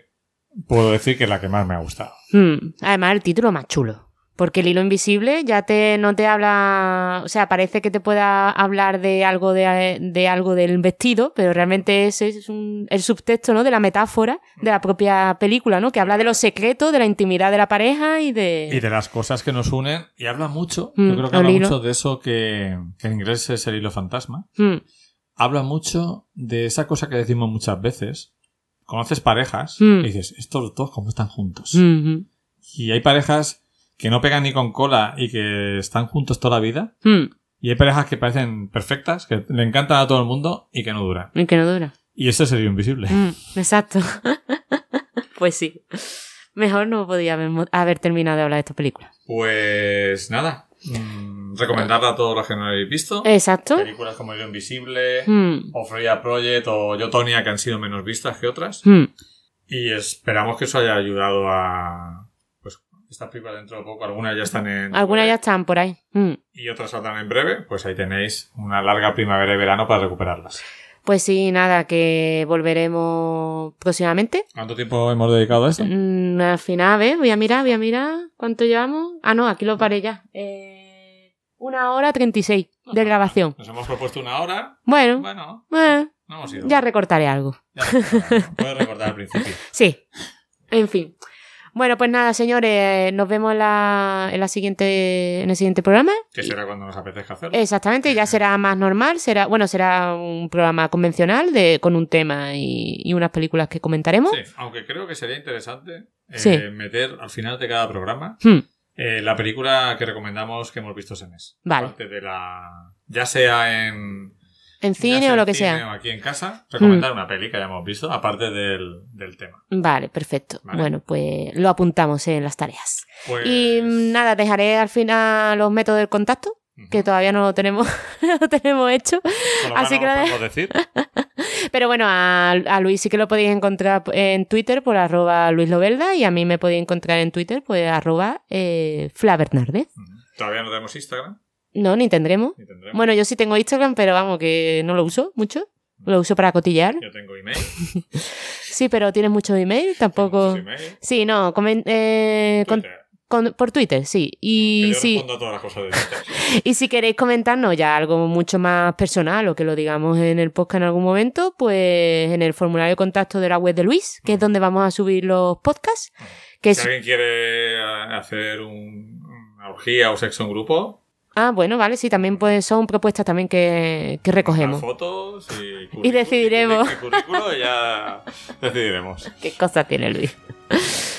puedo decir que es la que más me ha gustado. Mm, Además, el título más chulo. Porque el hilo invisible ya te no te habla, o sea, parece que te pueda hablar de algo de, de algo del vestido, pero realmente ese es un, el subtexto, ¿no? De la metáfora de la propia película, ¿no? Que habla de los secretos, de la intimidad de la pareja y de. Y de las cosas que nos unen, y habla mucho, Mm, yo creo que habla hilo. mucho de eso que, que en inglés es el hilo fantasma. Mm, Habla mucho de esa cosa que decimos muchas veces. Conoces parejas Mm. y dices, estos dos cómo están juntos. mm, Y hay parejas que no pegan ni con cola y que están juntos toda la vida. mm, Y hay parejas que parecen perfectas, que le encantan a todo el mundo y que no duran. y que no dura. Y ese sería invisible. Mm, [LAUGHS] exacto. [LAUGHS] pues sí. Mejor no podía haber, haber terminado de hablar de esta película. Pues nada. mm, recomendarla a todos los que no habéis visto. Exacto. Películas como Hilo Invisible, Mm, o Freya Project, o Yo Tonya, que han sido menos vistas que otras. mm. Y esperamos que eso haya ayudado a. Estas películas dentro de poco, algunas ya están en. [LAUGHS] Algunas ya están por ahí. Mm. Y otras saldrán en breve. Pues ahí tenéis una larga primavera y verano para recuperarlas. Pues sí, nada, que volveremos próximamente. ¿Cuánto tiempo hemos dedicado a esto? Mm, al final, a ver, voy a mirar, voy a mirar. ¿Cuánto llevamos? Ah, no, aquí lo paré ya. Eh, una hora treinta y seis de grabación. Nos hemos propuesto una hora. Bueno, Bueno, eh, no hemos ido. ya recortaré algo. Ya, ya, Puedes recordar al principio. [LAUGHS] Sí, en fin. Bueno, pues nada, señores, nos vemos en, la, en, la siguiente, en el siguiente programa. Que será cuando nos apetezca hacerlo. Exactamente, ya será más normal, será, bueno, será un programa convencional de, con un tema y, y unas películas que comentaremos. Sí, aunque creo que sería interesante eh, Sí. meter al final de cada programa Hmm, eh, la película que recomendamos que hemos visto ese mes. Vale. Aparte de la. Ya sea en. En cine o lo que cine sea. O aquí en casa, recomendar una peli que hayamos visto, aparte del, del tema. Vale, perfecto. Vale. Bueno, pues lo apuntamos en las tareas. Pues. Y mm, nada, dejaré al final los métodos del contacto, que todavía no lo tenemos, [LAUGHS] no lo tenemos hecho. Lo así que decir. [LAUGHS] Pero bueno, a, a Luis sí que lo podéis encontrar en Twitter por arroba Luis Lobelda y a mí me podéis encontrar en Twitter por arroba eh, Fla Bernárdez. Ujú. Todavía no tenemos Instagram. No, ni tendremos. Ni tendremos. Bueno, yo sí tengo Instagram, pero vamos, que no lo uso mucho. Lo uso para cotillear. Yo tengo email. [LAUGHS] Sí, pero tienes mucho email, tampoco. muchos email, Sí, no, comen- eh, con- Twitter, con- por Twitter, sí. Y yo sí, respondo a todas las cosas de Twitter. [LAUGHS] y si queréis comentarnos ya algo mucho más personal o que lo digamos en el podcast en algún momento, pues en el formulario de contacto de la web de Luis, que es donde vamos a subir los podcasts. Que Si es... alguien quiere eh, hacer un- una orgía o sexo en grupo, Ah, bueno, vale, sí, también pues son propuestas también que, que recogemos. Fotos y, [LAUGHS] Y decidiremos. Y currículo y ya [LAUGHS] decidiremos. Qué cosa tiene Luis. [LAUGHS]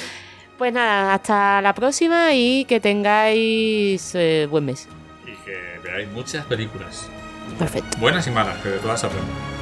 Pues nada, hasta la próxima y que tengáis eh, buen mes. Y que veáis muchas películas. Perfecto. Buenas y malas, que de todas aprendemos.